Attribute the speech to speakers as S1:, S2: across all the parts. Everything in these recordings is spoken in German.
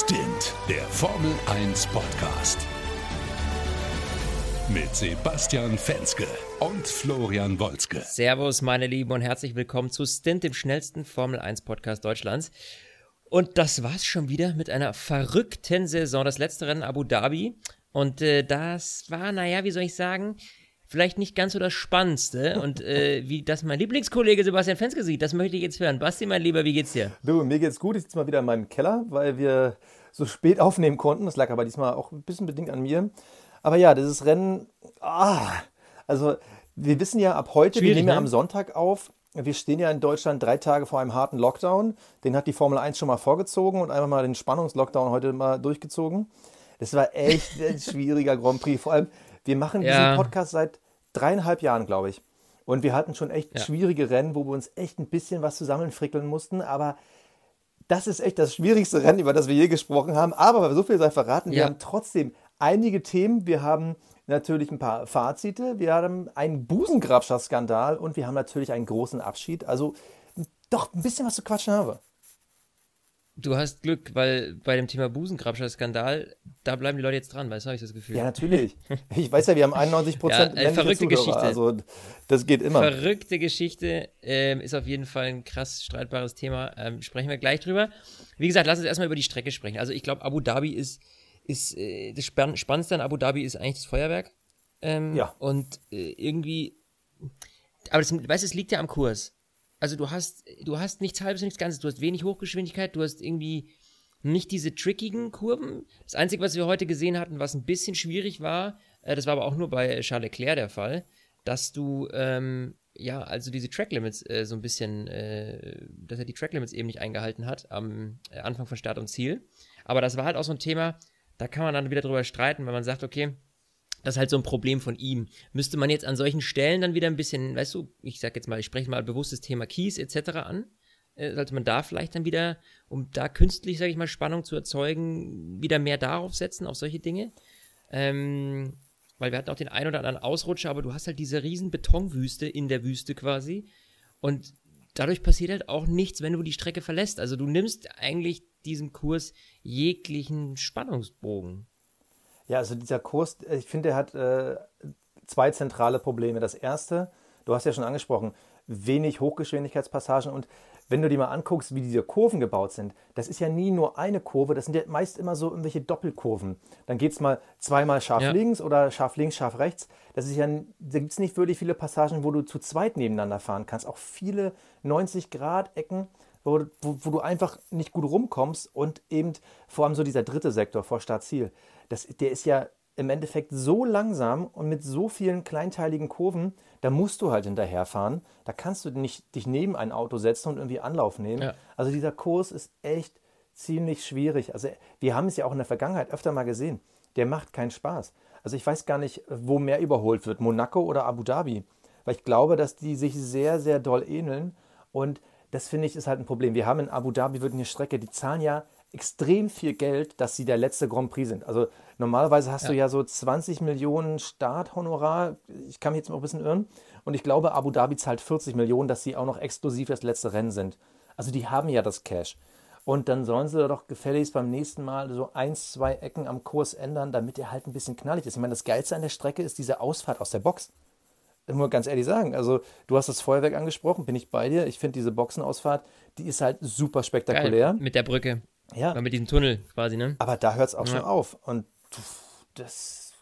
S1: Stint, der Formel 1 Podcast. Mit Sebastian Fenske und Florian Wolzke.
S2: Servus, meine Lieben, und herzlich willkommen zu Stint, dem schnellsten Formel 1 Podcast Deutschlands. Und das war's schon wieder mit einer verrückten Saison. Das letzte Rennen Abu Dhabi. Und äh, das war, naja, wie soll ich sagen, vielleicht nicht ganz so das Spannendste. Und äh, wie das mein Lieblingskollege Sebastian Fenske sieht, das möchte ich jetzt hören. Basti, mein Lieber, wie geht's dir?
S3: Du, mir geht's gut. Ich sitze mal wieder in meinem Keller, weil wir so spät aufnehmen konnten. Das lag aber diesmal auch ein bisschen bedingt an mir. Aber ja, dieses Rennen, ah, also wir wissen ja ab heute,
S2: Schwierig,
S3: wir nehmen ja
S2: ne?
S3: am Sonntag auf. Wir stehen ja in Deutschland drei Tage vor einem harten Lockdown. Den hat die Formel 1 schon mal vorgezogen und einfach mal den Spannungslockdown heute mal durchgezogen. Das war echt ein schwieriger Grand Prix. Vor allem, wir machen diesen
S2: Ja.
S3: Podcast seit dreieinhalb Jahren, glaube ich. Und wir hatten schon echt
S2: Ja.
S3: schwierige Rennen, wo wir uns echt ein bisschen was zusammenfrickeln mussten. Aber das ist echt das schwierigste Rennen, über das wir je gesprochen haben. Aber so viel sei verraten, wir
S2: Ja.
S3: haben trotzdem einige Themen. Wir haben natürlich ein paar Fazite, wir haben einen Busengrabscher-Skandal und wir haben natürlich einen großen Abschied. Also doch ein bisschen was zu quatschen haben wir.
S2: Du hast Glück, weil bei dem Thema Busengrabscher-Skandal, da bleiben die Leute jetzt dran, weißt du, habe ich das Gefühl.
S3: Ja, natürlich. Ich weiß ja, wir haben 91 Prozent
S2: Ja, äh, verrückte Geschichte.
S3: Also das geht immer.
S2: Verrückte Geschichte, ähm, ist auf jeden Fall ein krass streitbares Thema. Ähm, sprechen wir gleich drüber. Wie gesagt, lass uns erstmal über die Strecke sprechen. Also ich glaube, Abu Dhabi ist, ist äh, das Spann Spannendste an Abu Dhabi ist eigentlich das Feuerwerk. Ähm,
S3: Ja.
S2: Und äh, irgendwie, aber das, weißt du, es liegt ja am Kurs. Also du hast, du hast nichts halbes, nichts Ganzes. Du hast wenig Hochgeschwindigkeit, du hast irgendwie nicht diese trickigen Kurven. Das Einzige, was wir heute gesehen hatten, was ein bisschen schwierig war, äh, das war aber auch nur bei Charles Leclerc der Fall, dass du, ähm, ja, also diese Track Limits äh, so ein bisschen, äh, dass er die Track Limits eben nicht eingehalten hat am äh, Anfang von Start und Ziel. Aber das war halt auch so ein Thema, da kann man dann wieder drüber streiten, weil man sagt, okay, das ist halt so ein Problem von ihm. Müsste man jetzt an solchen Stellen dann wieder ein bisschen, weißt du, ich sag jetzt mal, ich spreche mal bewusst das Thema Keys etc. an. Äh, sollte man da vielleicht dann wieder, um da künstlich, sage ich mal, Spannung zu erzeugen, wieder mehr darauf setzen, auf solche Dinge. Ähm, weil wir hatten auch den einen oder anderen Ausrutscher, aber du hast halt diese riesen Betonwüste in der Wüste quasi. Und dadurch passiert halt auch nichts, wenn du die Strecke verlässt. Also du nimmst eigentlich diesem Kurs jeglichen Spannungsbogen.
S3: Ja, also dieser Kurs, ich finde, er hat äh, zwei zentrale Probleme. Das erste, du hast ja schon angesprochen, wenig Hochgeschwindigkeitspassagen und wenn du dir mal anguckst, wie diese Kurven gebaut sind, das ist ja nie nur eine Kurve, das sind ja meist immer so irgendwelche Doppelkurven. Dann geht es mal zweimal scharf
S2: Ja.
S3: links oder scharf links, scharf rechts. Das ist ja, da gibt es nicht wirklich viele Passagen, wo du zu zweit nebeneinander fahren kannst. Auch viele 90-Grad-Ecken, wo, wo, wo du einfach nicht gut rumkommst und eben vor allem so dieser dritte Sektor vor Startziel, das, der ist ja im Endeffekt so langsam und mit so vielen kleinteiligen Kurven, da musst du halt hinterherfahren. Da kannst du nicht dich neben ein Auto setzen und irgendwie Anlauf nehmen.
S2: Ja.
S3: Also dieser Kurs ist echt ziemlich schwierig. Also wir haben es ja auch in der Vergangenheit öfter mal gesehen. Der macht keinen Spaß. Also ich weiß gar nicht, wo mehr überholt wird, Monaco oder Abu Dhabi. Weil ich glaube, dass die sich sehr, sehr doll ähneln. Und das finde ich ist halt ein Problem. Wir haben in Abu Dhabi wird eine Strecke, die zahlen ja extrem viel Geld, dass sie der letzte Grand Prix sind. Also normalerweise hast du ja so 20 Millionen Starthonorar. Ich kann mich jetzt mal ein bisschen irren. Und ich glaube, Abu Dhabi zahlt 40 Millionen, dass sie auch noch exklusiv das letzte Rennen sind. Also die haben ja das Cash. Und dann sollen sie doch gefälligst beim nächsten Mal so eins, zwei Ecken am Kurs ändern, damit er halt ein bisschen knallig ist. Ich meine, das Geilste an der Strecke ist diese Ausfahrt aus der Box. Ich muss ganz ehrlich sagen, also du hast das Feuerwerk angesprochen, bin ich bei dir. Ich finde diese Boxenausfahrt, die ist halt super spektakulär.
S2: Geil, mit der Brücke.
S3: Ja,
S2: Oder mit diesem Tunnel quasi, ne?
S3: aber da hört es auch
S2: Ja.
S3: schon auf. Und das,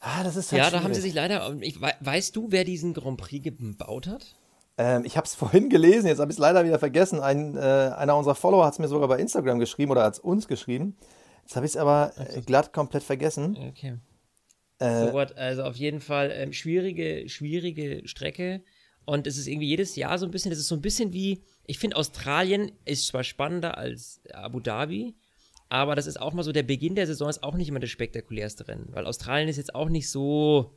S3: ah, das ist halt
S2: Ja, da haben sie
S3: schwierig.
S2: sich leider. Ich, wei- weißt du, wer diesen Grand Prix gebaut hat?
S3: Ähm, ich habe es vorhin gelesen, jetzt habe ich es leider wieder vergessen. Ein, äh, einer unserer Follower hat es mir sogar bei Instagram geschrieben oder hat es uns geschrieben. Jetzt habe ich es aber äh, glatt komplett vergessen.
S2: Okay.
S3: Äh,
S2: So what? Also auf jeden Fall ähm, schwierige, schwierige Strecke. Und es ist irgendwie jedes Jahr so ein bisschen, das ist so ein bisschen wie, ich finde Australien ist zwar spannender als Abu Dhabi, aber das ist auch mal so, der Beginn der Saison ist auch nicht immer das spektakulärste Rennen, weil Australien ist jetzt auch nicht so,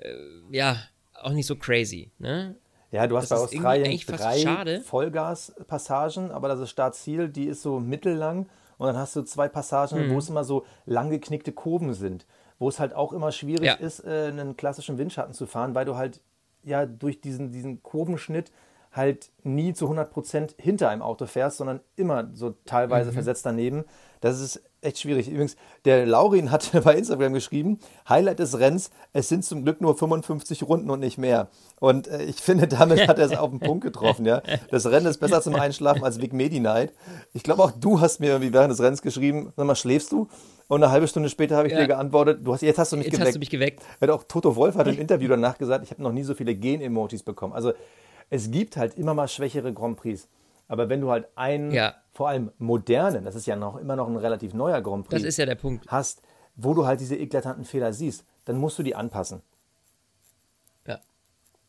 S2: äh, ja, auch nicht so crazy, ne?
S3: Ja, du hast
S2: Das
S3: bei Australien drei. Vollgaspassagen, aber das ist Startziel, die ist so mittellang. Und dann hast du zwei Passagen,
S2: Mhm.
S3: wo es immer so lang geknickte Kurven sind, wo es halt auch immer schwierig
S2: Ja.
S3: ist, äh, einen klassischen Windschatten zu fahren, weil du halt ja durch diesen, diesen Kurvenschnitt halt nie zu 100% hinter einem Auto fährst, sondern immer so teilweise mhm. versetzt daneben. Das ist echt schwierig. Übrigens, der Laurin hat bei Instagram geschrieben, Highlight des Rennens, es sind zum Glück nur 55 Runden und nicht mehr. Und äh, ich finde, damit hat er es auf den Punkt getroffen. Ja? Das Rennen ist besser zum Einschlafen als Big Medi Night. Ich glaube, auch du hast mir irgendwie während des Rennens geschrieben, sag mal, schläfst du? Und eine halbe Stunde später habe ich ja. dir geantwortet, du hast, jetzt hast du mich
S2: jetzt
S3: geweckt.
S2: Hast du mich geweckt.
S3: Auch Toto Wolf hat im Interview danach gesagt, ich habe noch nie so viele Gen-Emojis bekommen. Also es gibt halt immer mal schwächere Grand Prix. Aber wenn du halt einen, ja. vor allem modernen, das ist ja noch immer noch ein relativ neuer Grand Prix,
S2: das ist ja der Punkt.
S3: hast, wo du halt diese eklatanten Fehler siehst, dann musst du die anpassen.
S2: Ja.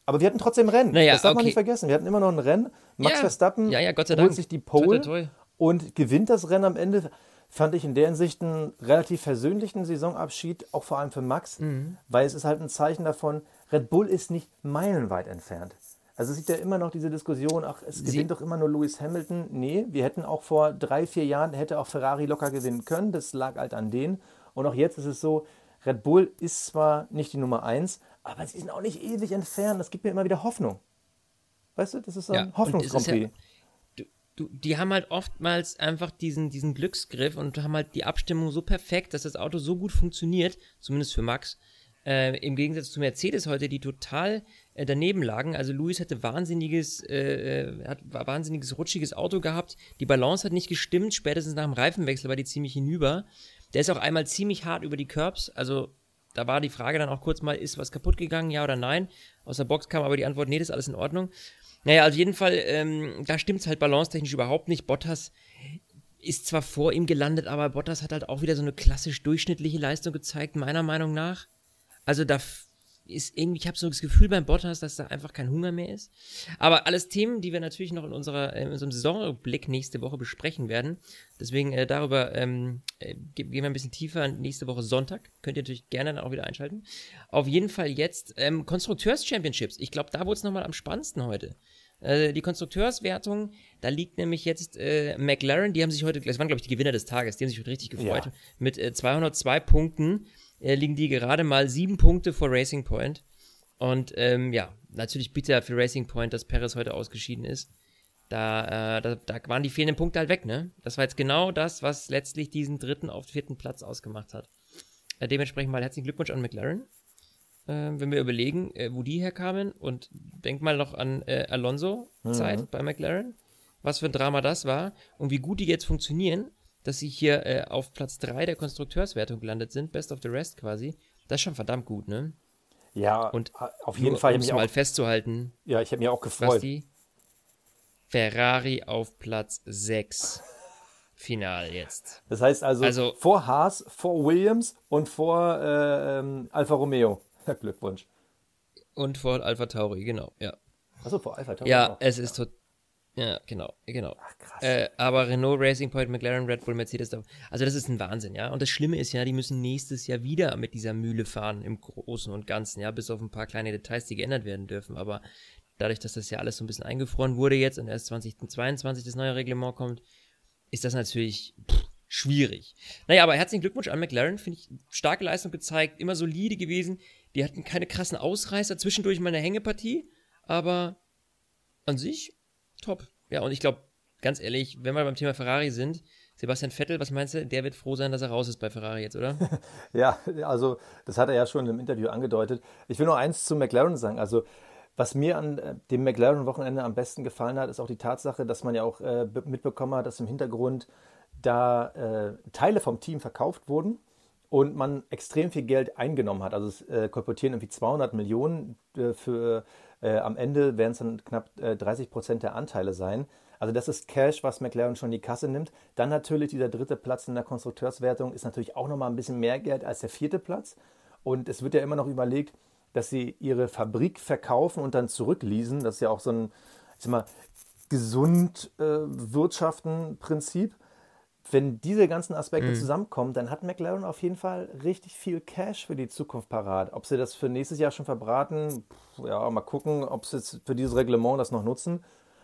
S3: Aber wir hatten trotzdem Rennen.
S2: Naja,
S3: das darf
S2: okay.
S3: man nicht vergessen. Wir hatten immer noch ein Rennen. Max
S2: ja.
S3: Verstappen
S2: ja, ja,
S3: holt sich die Pole
S2: toi, toi, toi.
S3: und gewinnt das Rennen am Ende. Fand ich in der Hinsicht einen relativ versöhnlichen Saisonabschied, auch vor allem für Max,
S2: Mhm.
S3: weil es ist halt ein Zeichen davon, Red Bull ist nicht meilenweit entfernt. Also es gibt ja immer noch diese Diskussion, ach, es gewinnt doch immer nur Lewis Hamilton. Nee, wir hätten auch vor drei, vier Jahren, hätte auch Ferrari locker gewinnen können. Das lag halt an denen. Und auch jetzt ist es so, Red Bull ist zwar nicht die Nummer eins, aber sie sind auch nicht ewig entfernt. Das gibt mir immer wieder Hoffnung. Weißt du, das ist so ein
S2: Ja, und
S3: Hoffnungsgrand
S2: es ist ja-
S3: Prix.
S2: du, du, die haben halt oftmals einfach diesen, diesen Glücksgriff und haben halt die Abstimmung so perfekt, dass das Auto so gut funktioniert, zumindest für Max. Äh, Im Gegensatz zu Mercedes heute, die total äh, daneben lagen. Also Lewis hatte wahnsinniges, äh, äh, hat wahnsinniges rutschiges Auto gehabt. Die Balance hat nicht gestimmt. Spätestens nach dem Reifenwechsel war die ziemlich hinüber. Der ist auch einmal ziemlich hart über die Curbs. Also da war die Frage dann auch kurz mal, ist was kaputt gegangen, ja oder nein? Aus der Box kam aber die Antwort, nee, das ist alles in Ordnung. Naja, auf jeden Fall, ähm, da stimmt es halt balancetechnisch überhaupt nicht. Bottas ist zwar vor ihm gelandet, aber Bottas hat halt auch wieder so eine klassisch durchschnittliche Leistung gezeigt, meiner Meinung nach. Also da ist irgendwie, ich habe so das Gefühl beim Bottas, dass da einfach kein Hunger mehr ist. Aber alles Themen, die wir natürlich noch in, unserer, in unserem Saisonblick nächste Woche besprechen werden. Deswegen äh, darüber ähm, äh, ge- gehen wir ein bisschen tiefer nächste Woche Sonntag. Könnt ihr natürlich gerne dann auch wieder einschalten. Auf jeden Fall jetzt ähm, Konstrukteurs-Championships. Ich glaube, da wurde es nochmal am spannendsten heute. Äh, die Konstrukteurswertung, da liegt nämlich jetzt äh, McLaren, die haben sich heute, das waren glaube ich die Gewinner des Tages, die haben sich heute richtig gefreut.
S3: Ja.
S2: Mit äh, 202 Punkten äh, liegen die gerade mal sieben Punkte vor Racing Point. Und ähm, ja, natürlich bitter für Racing Point, dass Perez heute ausgeschieden ist. Da, äh, da, da waren die fehlenden Punkte halt weg, ne? Das war jetzt genau das, was letztlich diesen dritten auf vierten Platz ausgemacht hat. Äh, dementsprechend mal herzlichen Glückwunsch an McLaren. Äh, wenn wir überlegen, äh, wo die herkamen und denk mal noch an äh, Alonso-Zeit bei McLaren, was für ein Drama das war und wie gut die jetzt funktionieren, dass sie hier äh, auf Platz 3 der Konstrukteurswertung gelandet sind, Best of the Rest quasi. Das ist schon verdammt gut, ne?
S3: Ja,
S2: Und
S3: auf jeden
S2: Nur,
S3: Fall.
S2: Um's
S3: habe
S2: mal festzuhalten,
S3: ja, ich hab mich auch gefreut.
S2: die Ferrari auf Platz 6. Final jetzt.
S3: Das heißt also,
S2: Also-
S3: vor Haas, vor Williams und vor äh, ähm, Alfa Romeo. Glückwunsch.
S2: Und vor Alpha Tauri, genau, ja.
S3: Achso, vor Alfa Tauri
S2: Ja,
S3: auch.
S2: es ist tot. Ja, genau, genau.
S3: Ach, krass.
S2: Äh, aber Renault, Racing Point, McLaren, Red Bull, Mercedes, also das ist ein Wahnsinn, ja. Und das Schlimme ist ja, die müssen nächstes Jahr wieder mit dieser Mühle fahren im Großen und Ganzen, ja, bis auf ein paar kleine Details, die geändert werden dürfen. Aber dadurch, dass das ja alles so ein bisschen eingefroren wurde jetzt und erst 2022 das neue Reglement kommt, ist das natürlich pff, schwierig. Naja, aber herzlichen Glückwunsch an McLaren, finde ich, starke Leistung gezeigt, immer solide gewesen. Die hatten keine krassen Ausreißer, zwischendurch mal eine Hängepartie, aber an sich top. Ja, und ich glaube, ganz ehrlich, wenn wir beim Thema Ferrari sind, Sebastian Vettel, was meinst du? Der wird froh sein, dass er raus ist bei Ferrari jetzt, oder?
S3: Ja, also das hat er ja schon im Interview angedeutet. Ich will nur eins zu McLaren sagen. Also was mir an äh, dem McLaren-Wochenende am besten gefallen hat, ist auch die Tatsache, dass man ja auch äh, be- mitbekommen hat, dass im Hintergrund da äh, Teile vom Team verkauft wurden und man extrem viel Geld eingenommen hat. Also es äh, kolportieren irgendwie 200 Millionen äh, für äh, am Ende werden es dann knapp äh, 30 Prozent der Anteile sein. Also das ist Cash, was McLaren schon in die Kasse nimmt. Dann natürlich dieser dritte Platz in der Konstrukteurswertung ist natürlich auch nochmal ein bisschen mehr Geld als der vierte Platz. Und es wird ja immer noch überlegt, dass sie ihre Fabrik verkaufen und dann zurückleasen. Das ist ja auch so ein, ich sag mal, gesund äh, wirtschaften Prinzip. Wenn diese ganzen Aspekte zusammenkommen, dann hat McLaren auf jeden Fall richtig viel Cash für die Zukunft parat. Ob sie das für nächstes Jahr schon verbraten, ja, mal gucken, ob sie jetzt für dieses Reglement das noch nutzen.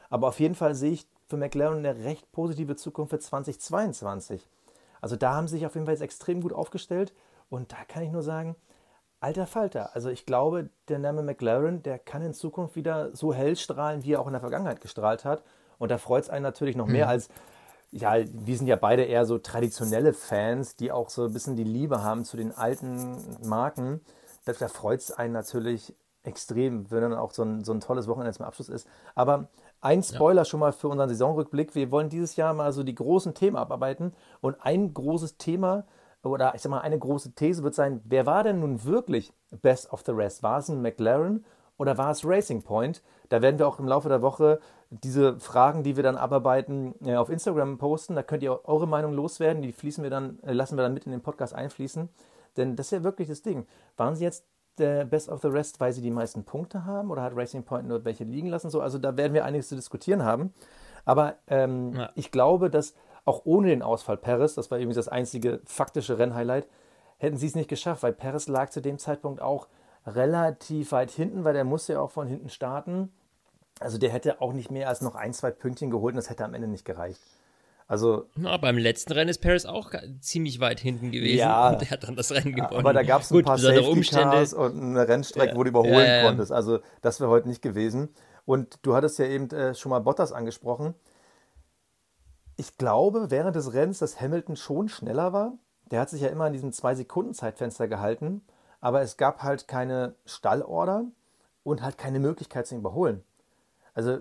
S3: Aber auf jeden Fall sehe ich für McLaren eine recht positive Zukunft für 2022. Also da haben sie sich auf jeden Fall jetzt extrem gut aufgestellt. Und da kann ich nur sagen, alter Falter. Also ich glaube, der Name McLaren, der kann in Zukunft wieder so hell strahlen, wie er auch in der Vergangenheit gestrahlt hat. Und da freut es einen natürlich noch mehr als, ja, wir sind ja beide eher so traditionelle Fans, die auch so ein bisschen die Liebe haben zu den alten Marken. Da, da freut es einen natürlich extrem, wenn dann auch so ein, so ein tolles Wochenende zum Abschluss ist. Aber ein Spoiler ja. schon mal für unseren Saisonrückblick. Wir wollen dieses Jahr mal so die großen Themen abarbeiten. Und ein großes Thema oder ich sag mal, eine große These wird sein, wer war denn nun wirklich Best of the Rest? War es ein McLaren oder war es Racing Point? Da werden wir auch im Laufe der Woche diese Fragen, die wir dann abarbeiten, äh, auf Instagram posten. Da könnt ihr eure Meinung loswerden. Die fließen wir dann, äh, lassen wir dann mit in den Podcast einfließen. Denn das ist ja wirklich das Ding. Waren sie jetzt der Best of the Rest, weil sie die meisten Punkte haben oder hat Racing Point nur welche liegen lassen? So, also da werden wir einiges zu diskutieren haben. Aber ähm, ja. ich glaube, dass auch ohne den Ausfall Perez, das war irgendwie das einzige faktische Rennhighlight, hätten sie es nicht geschafft, weil Perez lag zu dem Zeitpunkt auch relativ weit hinten, weil der musste ja auch von hinten starten. Also der hätte auch nicht mehr als noch ein, zwei Pünktchen geholt und das hätte am Ende nicht gereicht. Also,
S2: Na, beim letzten Rennen ist Paris auch ziemlich weit hinten gewesen
S3: ja,
S2: und der hat dann das Rennen gewonnen.
S3: Aber da gab es ein Gut, paar Safety Umstände. Cars und eine Rennstrecke, ja, wo du überholen ja, konntest. Also das wäre heute nicht gewesen. Und du hattest ja eben äh, schon mal Bottas angesprochen. Ich glaube während des Rennens, dass Hamilton schon schneller war. Der hat sich ja immer in diesem 2-Sekunden-Zeitfenster gehalten. Aber es gab halt keine Stallorder und halt keine Möglichkeit zu überholen. Also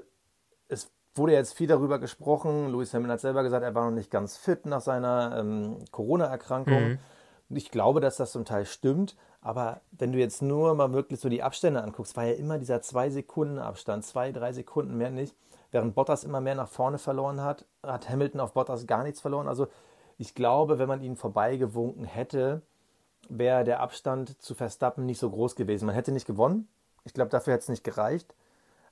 S3: es wurde jetzt viel darüber gesprochen. Louis Hamilton hat selber gesagt, er war noch nicht ganz fit nach seiner ähm, Corona-Erkrankung. Mhm. Ich glaube, dass das zum Teil stimmt. Aber wenn du jetzt nur mal wirklich so die Abstände anguckst, war ja immer dieser 2-Sekunden-Abstand, zwei, drei Sekunden mehr nicht. Während Bottas immer mehr nach vorne verloren hat, hat Hamilton auf Bottas gar nichts verloren. Also ich glaube, wenn man ihn vorbeigewunken hätte, wäre der Abstand zu Verstappen nicht so groß gewesen. Man hätte nicht gewonnen. Ich glaube, dafür hätte es nicht gereicht.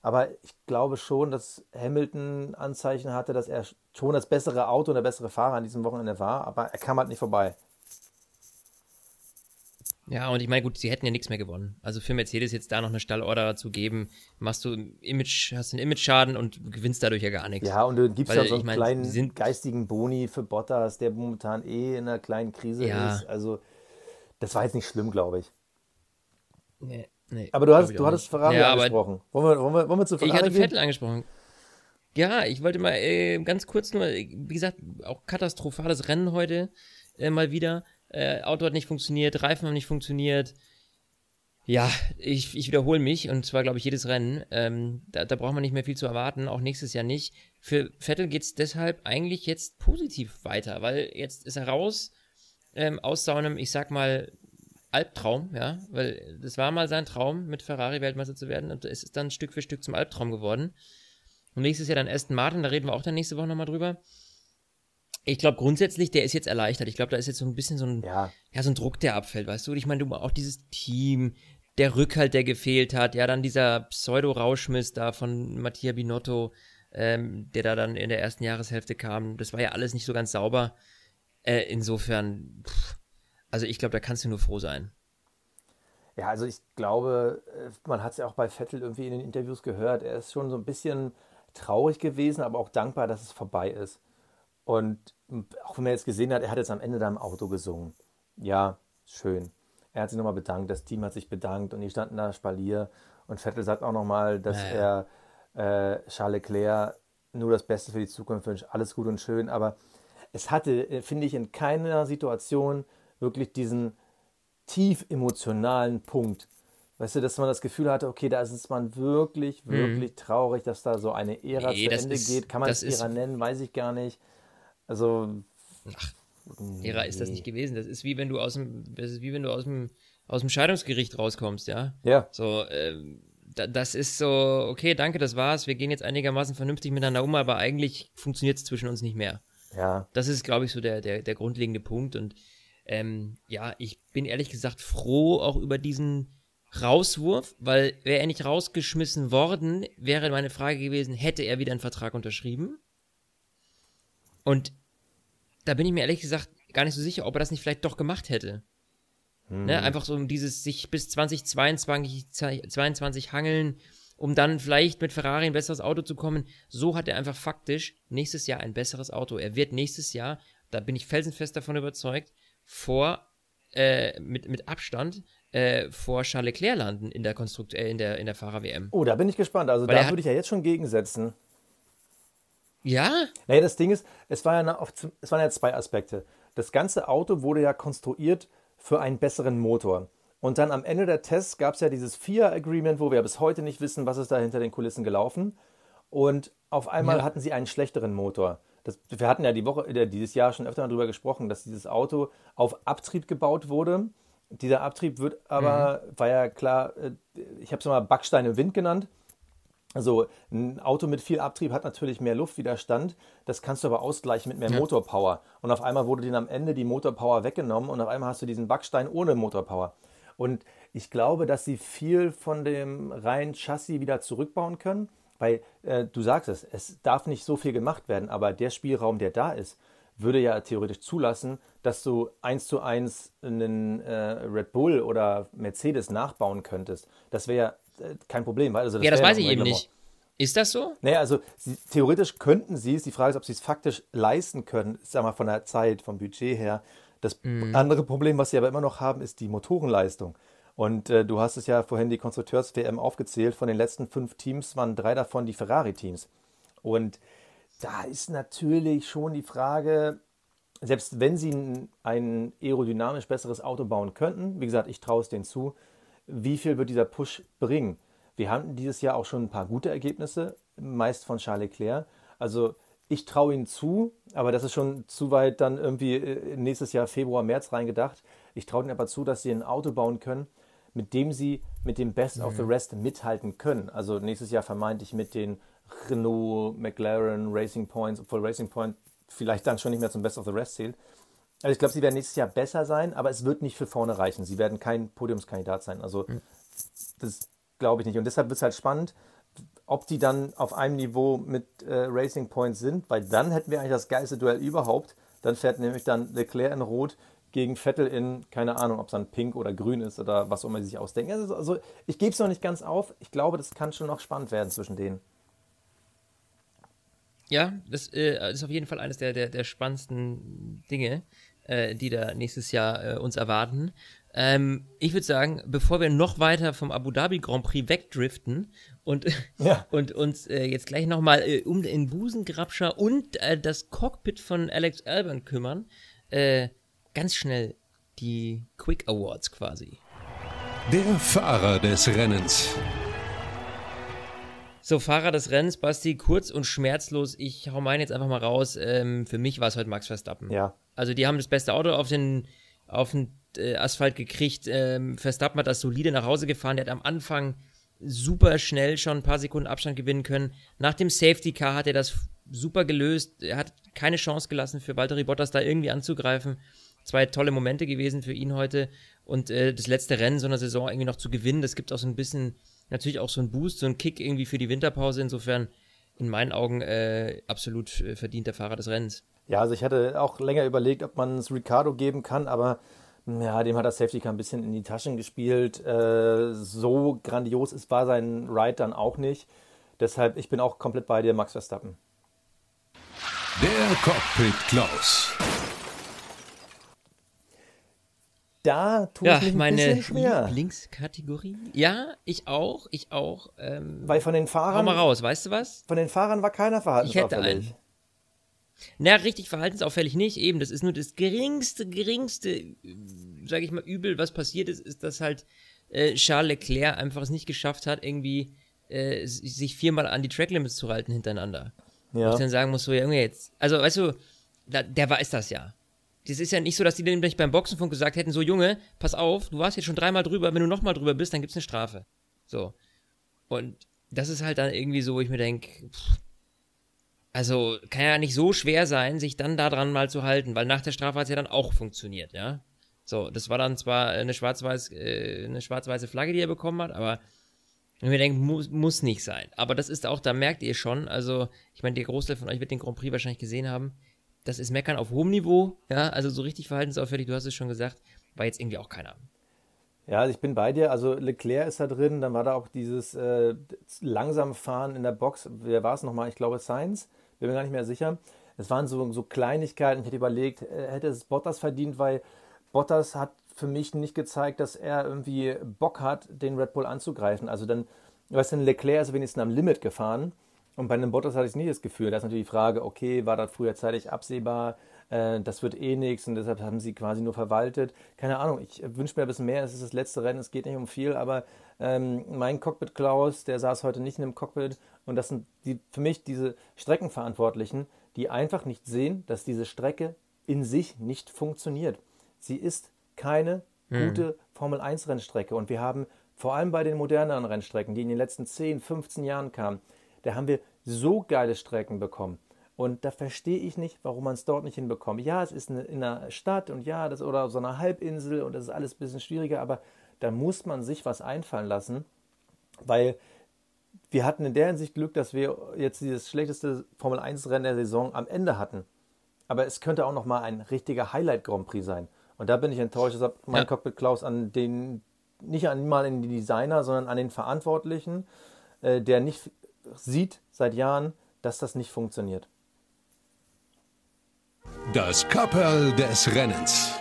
S3: Aber ich glaube schon, dass Hamilton Anzeichen hatte, dass er schon das bessere Auto und der bessere Fahrer an diesem Wochenende war. Aber er kam halt nicht vorbei.
S2: Ja, und ich meine, gut, sie hätten ja nichts mehr gewonnen. Also für Mercedes jetzt da noch eine Stallorder zu geben, machst du Image, hast einen Image-Schaden und gewinnst dadurch ja gar nichts.
S3: Ja, und du gibst ja so einen mein, kleinen geistigen Boni für Bottas, der momentan eh in einer kleinen Krise ja. ist. Also das war jetzt nicht schlimm, glaube ich. Nee, nee. Aber du, hast, du hattest Ferrari ja, angesprochen. Wollen wir, wollen, wir, wollen wir zu
S2: Ferrari Ich hatte gehen? Vettel angesprochen. Ja, ich wollte mal äh, ganz kurz nur, wie gesagt, auch katastrophales Rennen heute äh, mal wieder äh, Auto hat nicht funktioniert, Reifen haben nicht funktioniert. Ja, ich, ich wiederhole mich und zwar glaube ich jedes Rennen. Ähm, da, da braucht man nicht mehr viel zu erwarten, auch nächstes Jahr nicht. Für Vettel geht es deshalb eigentlich jetzt positiv weiter, weil jetzt ist er raus ähm, aus so einem, ich sag mal, Albtraum, ja, weil das war mal sein Traum, mit Ferrari Weltmeister zu werden und es ist dann Stück für Stück zum Albtraum geworden. Und nächstes Jahr dann Aston Martin, da reden wir auch dann nächste Woche nochmal drüber ich glaube grundsätzlich, der ist jetzt erleichtert. Ich glaube, da ist jetzt so ein bisschen so ein, ja. ja, so ein Druck, der abfällt, weißt du? Ich meine, du auch dieses Team, der Rückhalt, der gefehlt hat, ja, dann dieser Pseudo-Rauschmiss da von Mattia Binotto, ähm, der da dann in der ersten Jahreshälfte kam. Das war ja alles nicht so ganz sauber. Äh, insofern, pff, also ich glaube, da kannst du nur froh sein.
S3: Ja, also ich glaube, äh, man hat es ja auch bei Vettel irgendwie in den Interviews gehört, er ist schon so ein bisschen traurig gewesen, aber auch dankbar, dass es vorbei ist. Und auch wenn man jetzt gesehen hat, er hat jetzt am Ende da im Auto gesungen. Ja, schön. Er hat sich nochmal bedankt, das Team hat sich bedankt und die standen da Spalier. Und Vettel sagt auch nochmal, dass naja. er äh, Charles Leclerc nur das Beste für die Zukunft wünscht. Alles gut und schön, aber es hatte, äh, finde ich, in keiner Situation wirklich diesen tief emotionalen Punkt. Weißt du, dass man das Gefühl hatte, okay, da ist man wirklich, mhm. wirklich mhm. traurig, dass da so eine Ära nee, zu Ende ist, geht. Kann man es Ära nennen, weiß ich gar nicht. Also.
S2: Ach, Ära ist das nicht gewesen. Das ist wie wenn du aus dem, das ist wie wenn du aus dem, aus dem Scheidungsgericht rauskommst, ja?
S3: Ja.
S2: So, ähm, da, das ist so, okay, danke, das war's. Wir gehen jetzt einigermaßen vernünftig miteinander um, aber eigentlich funktioniert es zwischen uns nicht mehr.
S3: Ja.
S2: Das ist, glaube ich, so der, der, der grundlegende Punkt. Und ähm, ja, ich bin ehrlich gesagt froh auch über diesen Rauswurf, weil wäre er nicht rausgeschmissen worden, wäre meine Frage gewesen, hätte er wieder einen Vertrag unterschrieben? Und da bin ich mir ehrlich gesagt gar nicht so sicher, ob er das nicht vielleicht doch gemacht hätte. Hm. Ne? Einfach so um dieses sich bis 2022 22 hangeln, um dann vielleicht mit Ferrari ein besseres Auto zu kommen. So hat er einfach faktisch nächstes Jahr ein besseres Auto. Er wird nächstes Jahr, da bin ich felsenfest davon überzeugt, vor, äh, mit, mit Abstand äh, vor Charles Leclerc landen in der, Konstrukt äh, in der, in der Fahrer-WM.
S3: Oh, da bin ich gespannt. Also
S2: Weil
S3: da würde ich ja jetzt schon gegensetzen.
S2: Ja?
S3: Naja, das Ding ist, es, war ja auf, es waren ja zwei Aspekte. Das ganze Auto wurde ja konstruiert für einen besseren Motor. Und dann am Ende der Tests gab es ja dieses FIA-Agreement, wo wir bis heute nicht wissen, was ist da hinter den Kulissen gelaufen. Und auf einmal
S2: Ja.
S3: hatten sie einen schlechteren Motor. Das, wir hatten ja die Woche, äh, dieses Jahr schon öfter mal darüber gesprochen, dass dieses Auto auf Abtrieb gebaut wurde. Dieser Abtrieb wird aber, war ja klar, äh, ich habe es mal Backstein im Wind genannt. Also ein Auto mit viel Abtrieb hat natürlich mehr Luftwiderstand. Das kannst du aber ausgleichen mit mehr Motorpower. Und auf einmal wurde denen am Ende die Motorpower weggenommen und auf einmal hast du diesen Backstein ohne Motorpower. Und ich glaube, dass sie viel von dem reinen Chassis wieder zurückbauen können, weil äh, du sagst es, es darf nicht so viel gemacht werden, aber der Spielraum, der da ist, würde ja theoretisch zulassen, dass du eins zu eins einen äh, Red Bull oder Mercedes nachbauen könntest. Das wäre ja äh, kein Problem. Weil also
S2: Ja, das weiß ich eben nicht. Ist das so?
S3: Naja, also sie, theoretisch könnten sie es. Die Frage ist, ob sie es faktisch leisten können, sag mal von der Zeit, vom Budget her. Das andere Problem, was sie aber immer noch haben, ist die Motorenleistung. Und äh, du hast es ja vorhin die Konstrukteurs-WM aufgezählt. Von den letzten fünf Teams waren drei davon die Ferrari-Teams. Und da ist natürlich schon die Frage, selbst wenn sie ein, ein aerodynamisch besseres Auto bauen könnten, wie gesagt, ich traue es denen zu, wie viel wird dieser Push bringen? Wir haben dieses Jahr auch schon ein paar gute Ergebnisse, meist von Charles Leclerc. Also ich traue ihnen zu, aber das ist schon zu weit dann irgendwie äh, nächstes Jahr Februar, März reingedacht. Ich traue ihnen aber zu, dass sie ein Auto bauen können, mit dem sie mit dem Best of the Rest mithalten können. Also nächstes Jahr vermeintlich mit den Renault, McLaren, Racing Points, obwohl Racing Point vielleicht dann schon nicht mehr zum Best of the Rest zählt. Also ich glaube, sie werden nächstes Jahr besser sein, aber es wird nicht für vorne reichen. Sie werden kein Podiumskandidat sein. Also das glaube ich nicht. Und deshalb wird es halt spannend, ob die dann auf einem Niveau mit äh, Racing Points sind, weil dann hätten wir eigentlich das geilste Duell überhaupt. Dann fährt nämlich dann Leclerc in Rot gegen Vettel in, keine Ahnung, ob es dann pink oder grün ist oder was auch immer sie sich ausdenken. Also, also ich gebe es noch nicht ganz auf. Ich glaube, das kann schon noch spannend werden zwischen denen.
S2: Ja, das äh, ist auf jeden Fall eines der, der, der spannendsten Dinge, äh, die da nächstes Jahr äh, uns erwarten. Ähm, ich würde sagen, bevor wir noch weiter vom Abu Dhabi Grand Prix wegdriften und,
S3: Ja.
S2: und uns äh, jetzt gleich nochmal äh, um den Busengrabscher und äh, das Cockpit von Alex Albon kümmern, äh, ganz schnell die Quick Awards quasi.
S1: Der Fahrer des Rennens.
S2: So, Fahrer des Rennens, Basti, kurz und schmerzlos. Ich hau meinen jetzt einfach mal raus. Ähm, für mich war es heute Max Verstappen.
S3: Ja.
S2: Also die haben das beste Auto auf den, auf den äh, Asphalt gekriegt. Ähm, Verstappen hat das solide nach Hause gefahren. Der hat am Anfang super schnell schon ein paar Sekunden Abstand gewinnen können. Nach dem Safety Car hat er das super gelöst. Er hat keine Chance gelassen für Valtteri Bottas da irgendwie anzugreifen. Zwei tolle Momente gewesen für ihn heute. Und äh, das letzte Rennen so einer Saison irgendwie noch zu gewinnen, das gibt auch so ein bisschen, natürlich auch so einen Boost, so einen Kick irgendwie für die Winterpause. Insofern in meinen Augen äh, absolut äh, verdienter Fahrer des Rennens.
S3: Ja, also ich hatte auch länger überlegt, ob man es Ricardo geben kann, aber ja, dem hat das Safety Car ein bisschen in die Taschen gespielt. Äh, so grandios ist war sein Ride dann auch nicht. Deshalb, ich bin auch komplett bei dir, Max Verstappen.
S1: Der Cockpit Klaus.
S3: Da tue
S2: Ja,
S3: ich mich ein
S2: meine
S3: bisschen schwer.
S2: Lieblingskategorie. Ja, ich auch, ich auch. Ähm,
S3: Weil von den Fahrern,
S2: mal raus, weißt du was?
S3: von den Fahrern war keiner
S2: Ich hätte einen. Na, richtig verhaltensauffällig nicht, eben. Das ist nur das geringste, geringste, sage ich mal, Übel, was passiert ist, ist, dass halt äh, Charles Leclerc einfach es nicht geschafft hat, irgendwie äh, sich viermal an die Tracklimits zu halten hintereinander. Wo
S3: Ja.
S2: ich dann sagen muss, so, Junge, jetzt, also, weißt du, da, der weiß das ja. Das ist ja nicht so, dass die nämlich beim Boxenfunk gesagt hätten, so, Junge, pass auf, du warst jetzt schon dreimal drüber, wenn du nochmal drüber bist, dann gibt's eine Strafe. So. Und das ist halt dann irgendwie so, wo ich mir denke, also kann ja nicht so schwer sein, sich dann daran mal zu halten, weil nach der Strafe hat es ja dann auch funktioniert, ja. So, das war dann zwar eine schwarz-weiß, äh, eine schwarz-weiße Flagge, die er bekommen hat, aber wenn mir denkt, muss, muss nicht sein. Aber das ist auch, da merkt ihr schon, also ich meine, der Großteil von euch wird den Grand Prix wahrscheinlich gesehen haben. Das ist Meckern auf hohem Niveau, ja, also so richtig verhaltensauffällig, du hast es schon gesagt, war jetzt irgendwie auch keiner.
S3: Ja, also ich bin bei dir. Also Leclerc ist da drin. Dann war da auch dieses äh, langsam Fahren in der Box. Wer war es nochmal? Ich glaube Sainz. Bin mir gar nicht mehr sicher. Es waren so, so Kleinigkeiten. Ich hätte überlegt, äh, hätte es Bottas verdient, weil Bottas hat für mich nicht gezeigt, dass er irgendwie Bock hat, den Red Bull anzugreifen. Also dann, weißt du, Leclerc ist wenigstens am Limit gefahren und bei einem Bottas hatte ich nicht das Gefühl. Da ist natürlich die Frage, okay, war das früher zeitig absehbar? Äh, das wird eh nichts und deshalb haben sie quasi nur verwaltet. Keine Ahnung, ich wünsche mir ein bisschen mehr. Es ist das letzte Rennen, es geht nicht um viel, aber ähm, mein Cockpit Klaus, der saß heute nicht in dem Cockpit und das sind die, für mich diese Streckenverantwortlichen, die einfach nicht sehen, dass diese Strecke in sich nicht funktioniert. Sie ist keine hm. gute Formel 1 Rennstrecke und wir haben vor allem bei den moderneren Rennstrecken, die in den letzten 10, 15 Jahren kamen, da haben wir so geile Strecken bekommen. Und da verstehe ich nicht, warum man es dort nicht hinbekommt. Ja, es ist eine, in einer Stadt und ja, das oder so einer Halbinsel und das ist alles ein bisschen schwieriger, aber da muss man sich was einfallen lassen, weil wir hatten in der Hinsicht Glück, dass wir jetzt dieses schlechteste Formel 1 Rennen der Saison am Ende hatten. Aber es könnte auch noch mal ein richtiger Highlight Grand Prix sein. Und da bin ich enttäuscht, deshalb mein ja. Cockpit Klaus an den nicht an mal an den Designer, sondern an den Verantwortlichen, äh, der nicht sieht seit Jahren, dass das nicht funktioniert.
S1: Das Kapperl des Rennens.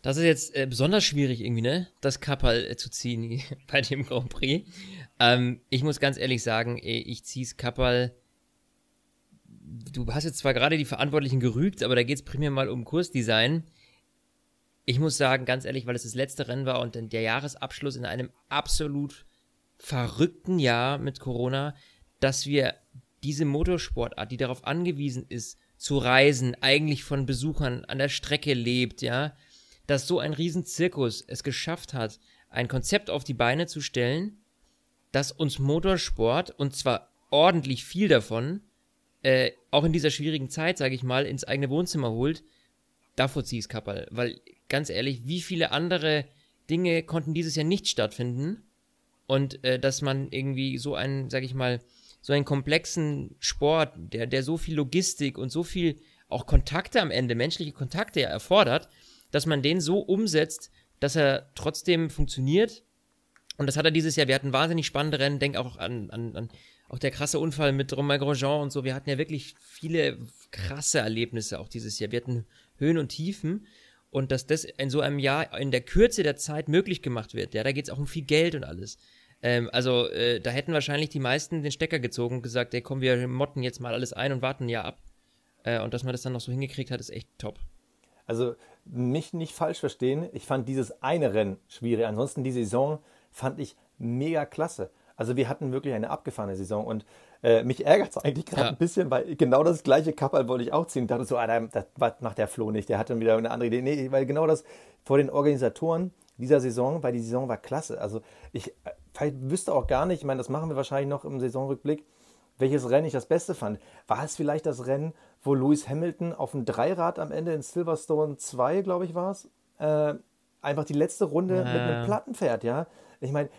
S2: Das ist jetzt äh, besonders schwierig irgendwie, ne? Das Kapperl äh, zu ziehen bei dem Grand Prix. Ähm, ich muss ganz ehrlich sagen, ich zieh's Kapperl. Du hast jetzt zwar gerade die Verantwortlichen gerügt, aber da geht es primär mal um Kursdesign. Ich muss sagen, ganz ehrlich, weil es das letzte Rennen war und der Jahresabschluss in einem absolut verrückten Jahr mit Corona, dass wir diese Motorsportart, die darauf angewiesen ist, zu reisen, eigentlich von Besuchern an der Strecke lebt, ja, dass so ein Riesenzirkus es geschafft hat, ein Konzept auf die Beine zu stellen, das uns Motorsport, und zwar ordentlich viel davon, äh, auch in dieser schwierigen Zeit, sage ich mal, ins eigene Wohnzimmer holt, davor ziehe ich es Kappel. Weil, ganz ehrlich, wie viele andere Dinge konnten dieses Jahr nicht stattfinden? Und äh, dass man irgendwie so einen, sage ich mal, so einen komplexen Sport, der, der so viel Logistik und so viel auch Kontakte am Ende, menschliche Kontakte ja erfordert, dass man den so umsetzt, dass er trotzdem funktioniert. Und das hat er dieses Jahr. Wir hatten wahnsinnig spannende Rennen. Denk auch an, an, an auch der krasse Unfall mit Romain Grosjean und so. Wir hatten ja wirklich viele krasse Erlebnisse auch dieses Jahr. Wir hatten Höhen und Tiefen. Und dass das in so einem Jahr in der Kürze der Zeit möglich gemacht wird, ja, da geht es auch um viel Geld und alles. Ähm, also äh, da hätten wahrscheinlich die meisten den Stecker gezogen und gesagt, ey komm, wir motten jetzt mal alles ein und warten Jahr ab. Äh, und dass man das dann noch so hingekriegt hat, ist echt top.
S3: Also mich nicht falsch verstehen, ich fand dieses eine Rennen schwierig. Ansonsten die Saison fand ich mega klasse. Also wir hatten wirklich eine abgefahrene Saison und äh, mich ärgert es eigentlich gerade ja. ein bisschen, weil genau das gleiche Kappal wollte ich auch ziehen. Ich dachte so, ah, das, das macht der Flo nicht, der hat dann wieder eine andere Idee. Nee, weil genau das vor den Organisatoren dieser Saison, weil die Saison war klasse. Also ich, vielleicht wüsste auch gar nicht, ich meine, das machen wir wahrscheinlich noch im Saisonrückblick, welches Rennen ich das Beste fand. War es vielleicht das Rennen, wo Lewis Hamilton auf dem Dreirad am Ende in Silverstone 2, glaube ich, war es, äh, einfach die letzte Runde ja. mit einem Platten fährt, ja? Ich meine,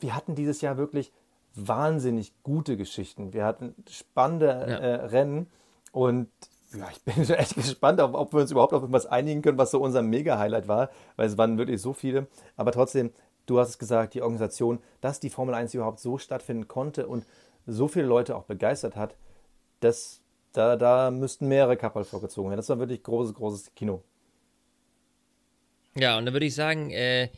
S3: wir hatten dieses Jahr wirklich wahnsinnig gute Geschichten. Wir hatten spannende ja. äh, Rennen und ja, ich bin echt gespannt, ob, ob wir uns überhaupt auf etwas einigen können, was so unser Mega-Highlight war, weil es waren wirklich so viele. Aber trotzdem, du hast es gesagt, die Organisation, dass die Formel 1 überhaupt so stattfinden konnte und so viele Leute auch begeistert hat, das, da, da müssten mehrere Kappel vorgezogen werden. Das war wirklich großes, großes Kino.
S2: Ja, und dann würde ich sagen, äh,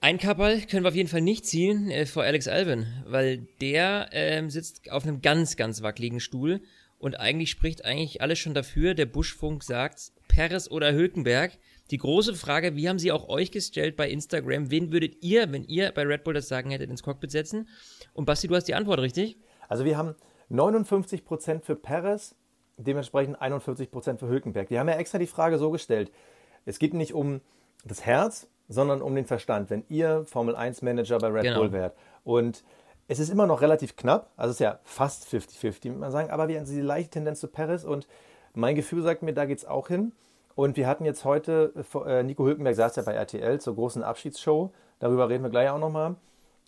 S2: ein Kappel können wir auf jeden Fall nicht ziehen äh, vor Alex Albin, weil der äh, sitzt auf einem ganz, ganz wackeligen Stuhl und eigentlich spricht eigentlich alles schon dafür. Der Buschfunk sagt Peres oder Hülkenberg. Die große Frage, wie haben sie auch euch gestellt bei Instagram? Wen würdet ihr, wenn ihr bei Red Bull das sagen hättet, ins Cockpit setzen? Und Basti, du hast die Antwort, richtig?
S3: Also wir haben 59% für Perez, dementsprechend 41% für Hülkenberg. Wir haben ja extra die Frage so gestellt. Es geht nicht um das Herz, sondern um den Verstand, wenn ihr Formel 1 Manager bei Red genau. Bull wärt. Und es ist immer noch relativ knapp, also es ist ja fast 50-50, würde man sagen, aber wir haben diese leichte Tendenz zu Perez und mein Gefühl sagt mir, da geht es auch hin. Und wir hatten jetzt heute, äh, Nico Hülkenberg saß ja bei RTL zur großen Abschiedsshow, darüber reden wir gleich auch nochmal.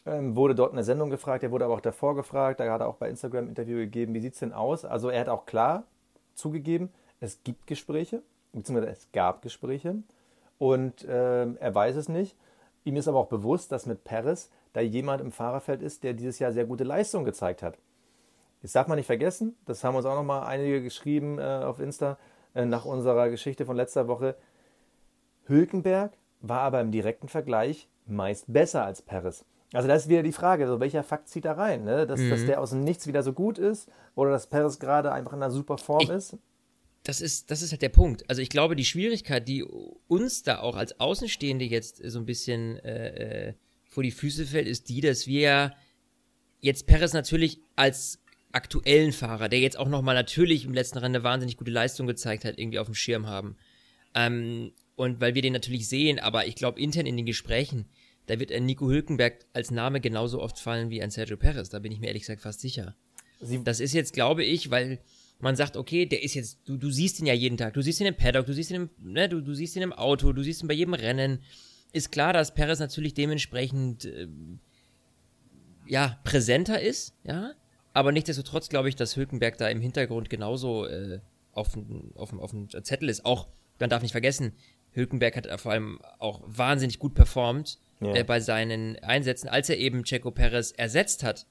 S3: Ähm, wurde dort eine Sendung gefragt, er wurde aber auch davor gefragt, da hat er auch bei Instagram ein Interview gegeben, wie sieht es denn aus? Also er hat auch klar zugegeben, es gibt Gespräche, beziehungsweise es gab Gespräche und äh, er weiß es nicht. Ihm ist aber auch bewusst, dass mit Paris da jemand im Fahrerfeld ist, der dieses Jahr sehr gute Leistung gezeigt hat. Das darf man nicht vergessen, das haben uns auch nochmal einige geschrieben äh, auf Insta äh, nach unserer Geschichte von letzter Woche. Hülkenberg war aber im direkten Vergleich meist besser als Perez. Also das ist wieder die Frage, so welcher Fakt zieht da rein? Ne? Dass, mhm. dass der aus dem Nichts wieder so gut ist oder dass Perez gerade einfach in einer super Form
S2: ich,
S3: ist?
S2: Das ist, das ist halt der Punkt. Also ich glaube, die Schwierigkeit, die uns da auch als Außenstehende jetzt so ein bisschen äh, äh vor die Füße fällt, ist die, dass wir jetzt Perez natürlich als aktuellen Fahrer, der jetzt auch nochmal natürlich im letzten Rennen eine wahnsinnig gute Leistung gezeigt hat, irgendwie auf dem Schirm haben. Ähm, und weil wir den natürlich sehen, aber ich glaube intern in den Gesprächen, da wird ein Nico Hülkenberg als Name genauso oft fallen wie ein Sergio Perez. Da bin ich mir ehrlich gesagt fast sicher. Sie das ist jetzt, glaube ich, weil man sagt, okay, der ist jetzt, du, du siehst ihn ja jeden Tag, du siehst ihn im Paddock, du siehst ihn im, ne, du, du siehst ihn im Auto, du siehst ihn bei jedem Rennen. Ist klar, dass Perez natürlich dementsprechend äh, ja, präsenter ist, ja. Aber nichtsdestotrotz glaube ich, dass Hülkenberg da im Hintergrund genauso äh, auf, dem Zettel ist. Auch, man darf nicht vergessen, Hülkenberg hat vor allem auch wahnsinnig gut performt ja. äh, bei seinen Einsätzen, als er eben Checo Perez ersetzt hat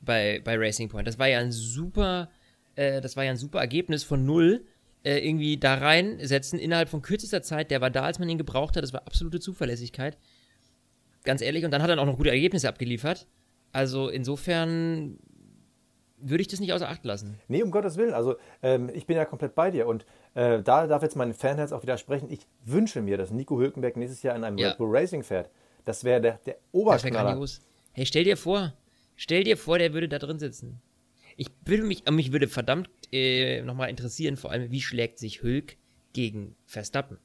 S2: bei, bei Racing Point. Das war ja ein super, äh, das war ja ein super Ergebnis von null. Äh, irgendwie da reinsetzen innerhalb von kürzester Zeit. Der war da, als man ihn gebraucht hat. Das war absolute Zuverlässigkeit. Ganz ehrlich. Und dann hat er auch noch gute Ergebnisse abgeliefert. Also insofern würde ich das nicht außer Acht lassen.
S3: Nee, um Gottes Willen. Also ähm, ich bin ja komplett bei dir und äh, da darf jetzt mein Fanherz auch widersprechen. Ich wünsche mir, dass Nico Hülkenberg nächstes Jahr in einem ja. Red Bull Racing fährt. Das wäre der, der Oberknaller.
S2: Hey, stell dir vor, stell dir vor, der würde da drin sitzen. Ich würde mich, mich würde verdammt äh, nochmal interessieren, vor allem, wie schlägt sich Hülk gegen Verstappen?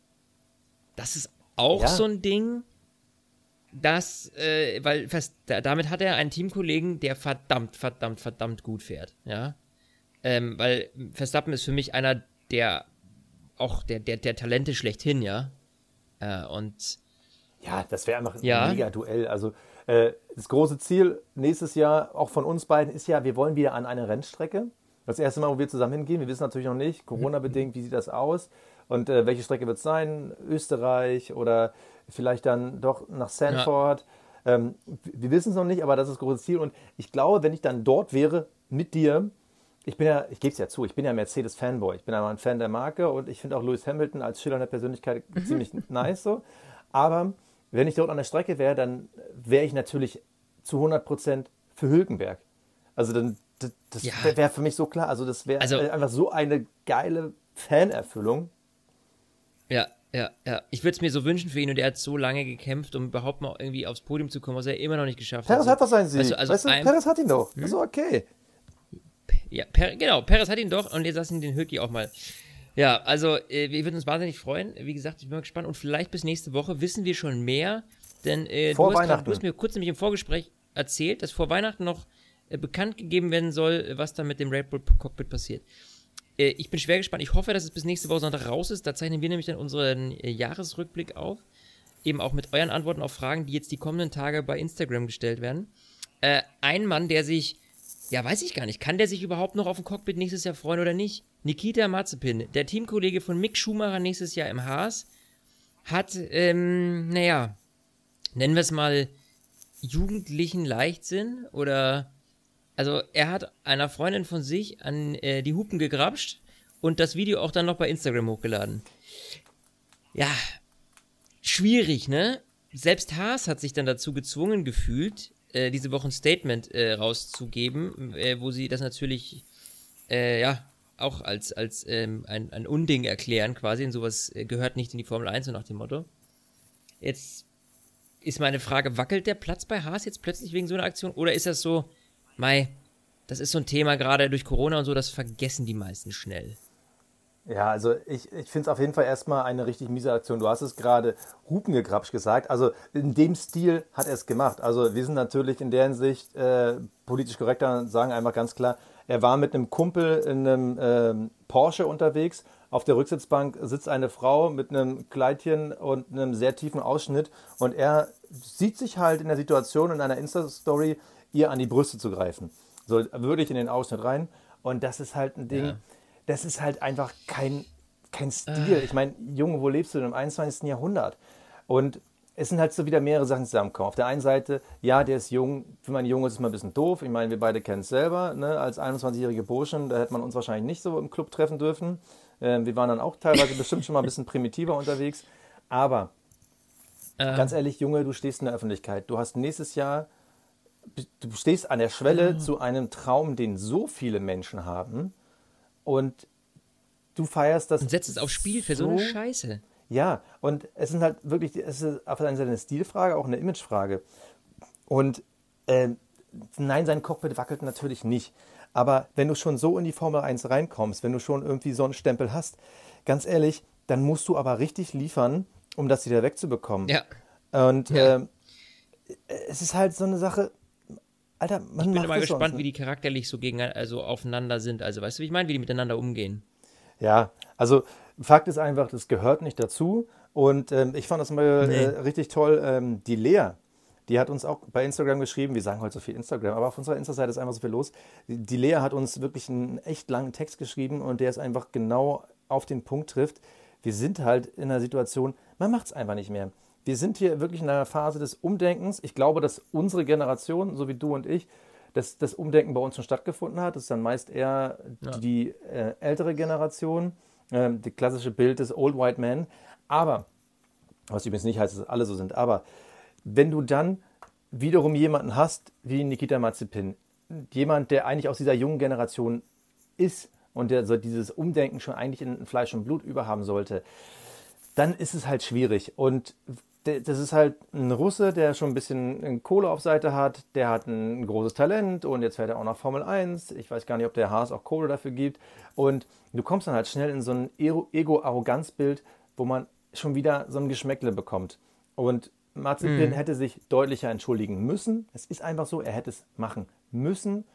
S2: Das ist auch ja. so ein Ding dass, äh, weil fest, damit hat er einen Teamkollegen, der verdammt, verdammt, verdammt gut fährt, ja. Ähm, weil Verstappen ist für mich einer der auch der, der, der Talente schlechthin, ja. Äh, und
S3: ja, das wäre einfach ja. ein mega Duell. Also äh, das große Ziel nächstes Jahr, auch von uns beiden, ist ja, wir wollen wieder an eine Rennstrecke. Das erste Mal, wo wir zusammen hingehen, wir wissen natürlich noch nicht, Corona-bedingt, wie sieht das aus und äh, welche Strecke wird es sein? Österreich oder vielleicht dann doch nach Sanford. Ja. Ähm, wir wissen es noch nicht, aber das ist das große Ziel. Und ich glaube, wenn ich dann dort wäre mit dir, ich bin ja, ich gebe es ja zu, ich bin ja Mercedes-Fanboy. Ich bin ja ein Fan der Marke und ich finde auch Lewis Hamilton als schillernde Persönlichkeit mhm. ziemlich nice so. Aber wenn ich dort an der Strecke wäre, dann wäre ich natürlich zu 100 Prozent für Hülkenberg. Also dann, das, das ja. wäre für mich so klar. Also das wäre also, einfach so eine geile Fanerfüllung.
S2: Ja, ja, ja. Ich würde es mir so wünschen für ihn und er hat so lange gekämpft, um überhaupt mal irgendwie aufs Podium zu kommen, was er immer noch nicht geschafft
S3: Perez
S2: hat.
S3: Perez hat doch seinen Sieg. Also, also weißt du, Perez hat ihn doch. Hm? Also okay.
S2: Ja, per, genau, Perez hat ihn doch und jetzt lassen ihn den Hülki auch mal. Ja, also äh, wir würden uns wahnsinnig freuen. Wie gesagt, ich bin mal gespannt und vielleicht bis nächste Woche wissen wir schon mehr, denn äh, du,
S3: hast grad,
S2: du hast mir kurz nämlich im Vorgespräch erzählt, dass vor Weihnachten noch äh, bekannt gegeben werden soll, was da mit dem Red Bull Cockpit passiert. Äh, ich bin schwer gespannt. Ich hoffe, dass es bis nächste Woche Sonntag raus ist. Da zeichnen wir nämlich dann unseren äh, Jahresrückblick auf. Eben auch mit euren Antworten auf Fragen, die jetzt die kommenden Tage bei Instagram gestellt werden. Äh, ein Mann, der sich, ja, weiß ich gar nicht, kann der sich überhaupt noch auf ein Cockpit nächstes Jahr freuen oder nicht? Nikita Mazepin, der Teamkollege von Mick Schumacher nächstes Jahr im Haas, hat, ähm, naja, nennen wir es mal jugendlichen Leichtsinn oder also er hat einer Freundin von sich an äh, die Hupen gegrapscht und das Video auch dann noch bei Instagram hochgeladen. Ja, schwierig, ne? Selbst Haas hat sich dann dazu gezwungen gefühlt, äh, diese Woche ein Statement äh, rauszugeben, äh, wo sie das natürlich, äh, ja, auch als, als ähm, ein, ein Unding erklären quasi. Und sowas äh, gehört nicht in die Formel 1, so nach dem Motto. Jetzt ist meine Frage, wackelt der Platz bei Haas jetzt plötzlich wegen so einer Aktion? Oder ist das so, Mai, das ist so ein Thema gerade durch Corona und so, das vergessen die meisten schnell.
S3: Ja, also ich, ich finde es auf jeden Fall erstmal eine richtig miese Aktion. Du hast es gerade Hupengegrapsch gesagt. Also in dem Stil hat er es gemacht. Also wir sind natürlich in der Hinsicht äh, politisch korrekter und sagen einfach ganz klar, er war mit einem Kumpel in einem äh, Porsche unterwegs. Auf der Rücksitzbank sitzt eine Frau mit einem Kleidchen und einem sehr tiefen Ausschnitt und er sieht sich halt in der Situation in einer Insta-Story ihr an die Brüste zu greifen. So würde ich in den Ausschnitt rein. Und das ist halt ein Ding, ja. das ist halt einfach kein, kein Stil. Äh. Ich meine, Junge, wo lebst du denn im 21. Jahrhundert? Und es sind halt so wieder mehrere Sachen zusammenkommen. Auf der einen Seite, ja, der ist jung, für meinen Jungen ist es mal ein bisschen doof. Ich meine, wir beide kennen es selber, ne? als 21-jährige Burschen, da hätte man uns wahrscheinlich nicht so im Club treffen dürfen. Äh, wir waren dann auch teilweise bestimmt schon mal ein bisschen primitiver unterwegs. Aber ganz ehrlich, Junge, du stehst in der Öffentlichkeit. Du hast nächstes Jahr, du stehst an der Schwelle zu einem Traum, den so viele Menschen haben. Und du feierst das.
S2: Und setzt es aufs Spiel für so, eine Scheiße.
S3: Ja, und es sind halt wirklich, es ist auf der einen Seite eine Stilfrage, auch eine Imagefrage. Und äh, nein, sein Cockpit wackelt natürlich nicht. Aber wenn du schon so in die Formel 1 reinkommst, wenn du schon irgendwie so einen Stempel hast, ganz ehrlich, dann musst du aber richtig liefern, um das wieder wegzubekommen.
S2: Ja.
S3: Und
S2: Ja.
S3: äh, es ist halt so eine Sache, Alter, man
S2: Ich bin immer
S3: es
S2: gespannt,
S3: sonst,
S2: wie die charakterlich so gegen, also aufeinander sind. Also, weißt du, wie ich meine, wie die miteinander umgehen.
S3: Ja, also Fakt ist einfach, das gehört nicht dazu. Und ähm, ich fand das mal
S2: Nee.
S3: äh, richtig toll. Ähm, die Lea, die hat uns auch bei Instagram geschrieben, wir sagen heute so viel Instagram, aber auf unserer Insta-Seite ist einfach so viel los. Die, die Lea hat uns wirklich einen echt langen Text geschrieben und der es einfach genau auf den Punkt trifft. Wir sind halt in einer Situation, man macht es einfach nicht mehr. Wir sind hier wirklich in einer Phase des Umdenkens. Ich glaube, dass unsere Generation, so wie du und ich, dass das Umdenken bei uns schon stattgefunden hat. Das ist dann meist eher die äh, ältere Generation, ähm, die klassische Bild des Old White Man. Aber, was übrigens nicht heißt, dass alle so sind, aber wenn du dann wiederum jemanden hast wie Nikita Mazepin, jemand, der eigentlich aus dieser jungen Generation ist und der so dieses Umdenken schon eigentlich in Fleisch und Blut überhaben sollte, dann ist es halt schwierig. Und das ist halt ein Russe, der schon ein bisschen Kohle auf Seite hat, der hat ein großes Talent und jetzt fährt er auch noch Formel 1. Ich weiß gar nicht, ob der Haas auch Kohle dafür gibt. Und du kommst dann halt schnell in so ein Ego-Arroganz-Bild, wo man schon wieder so ein Geschmäckle bekommt. Und Mazepin hätte sich deutlicher entschuldigen müssen. Es ist einfach so, er hätte es machen müssen.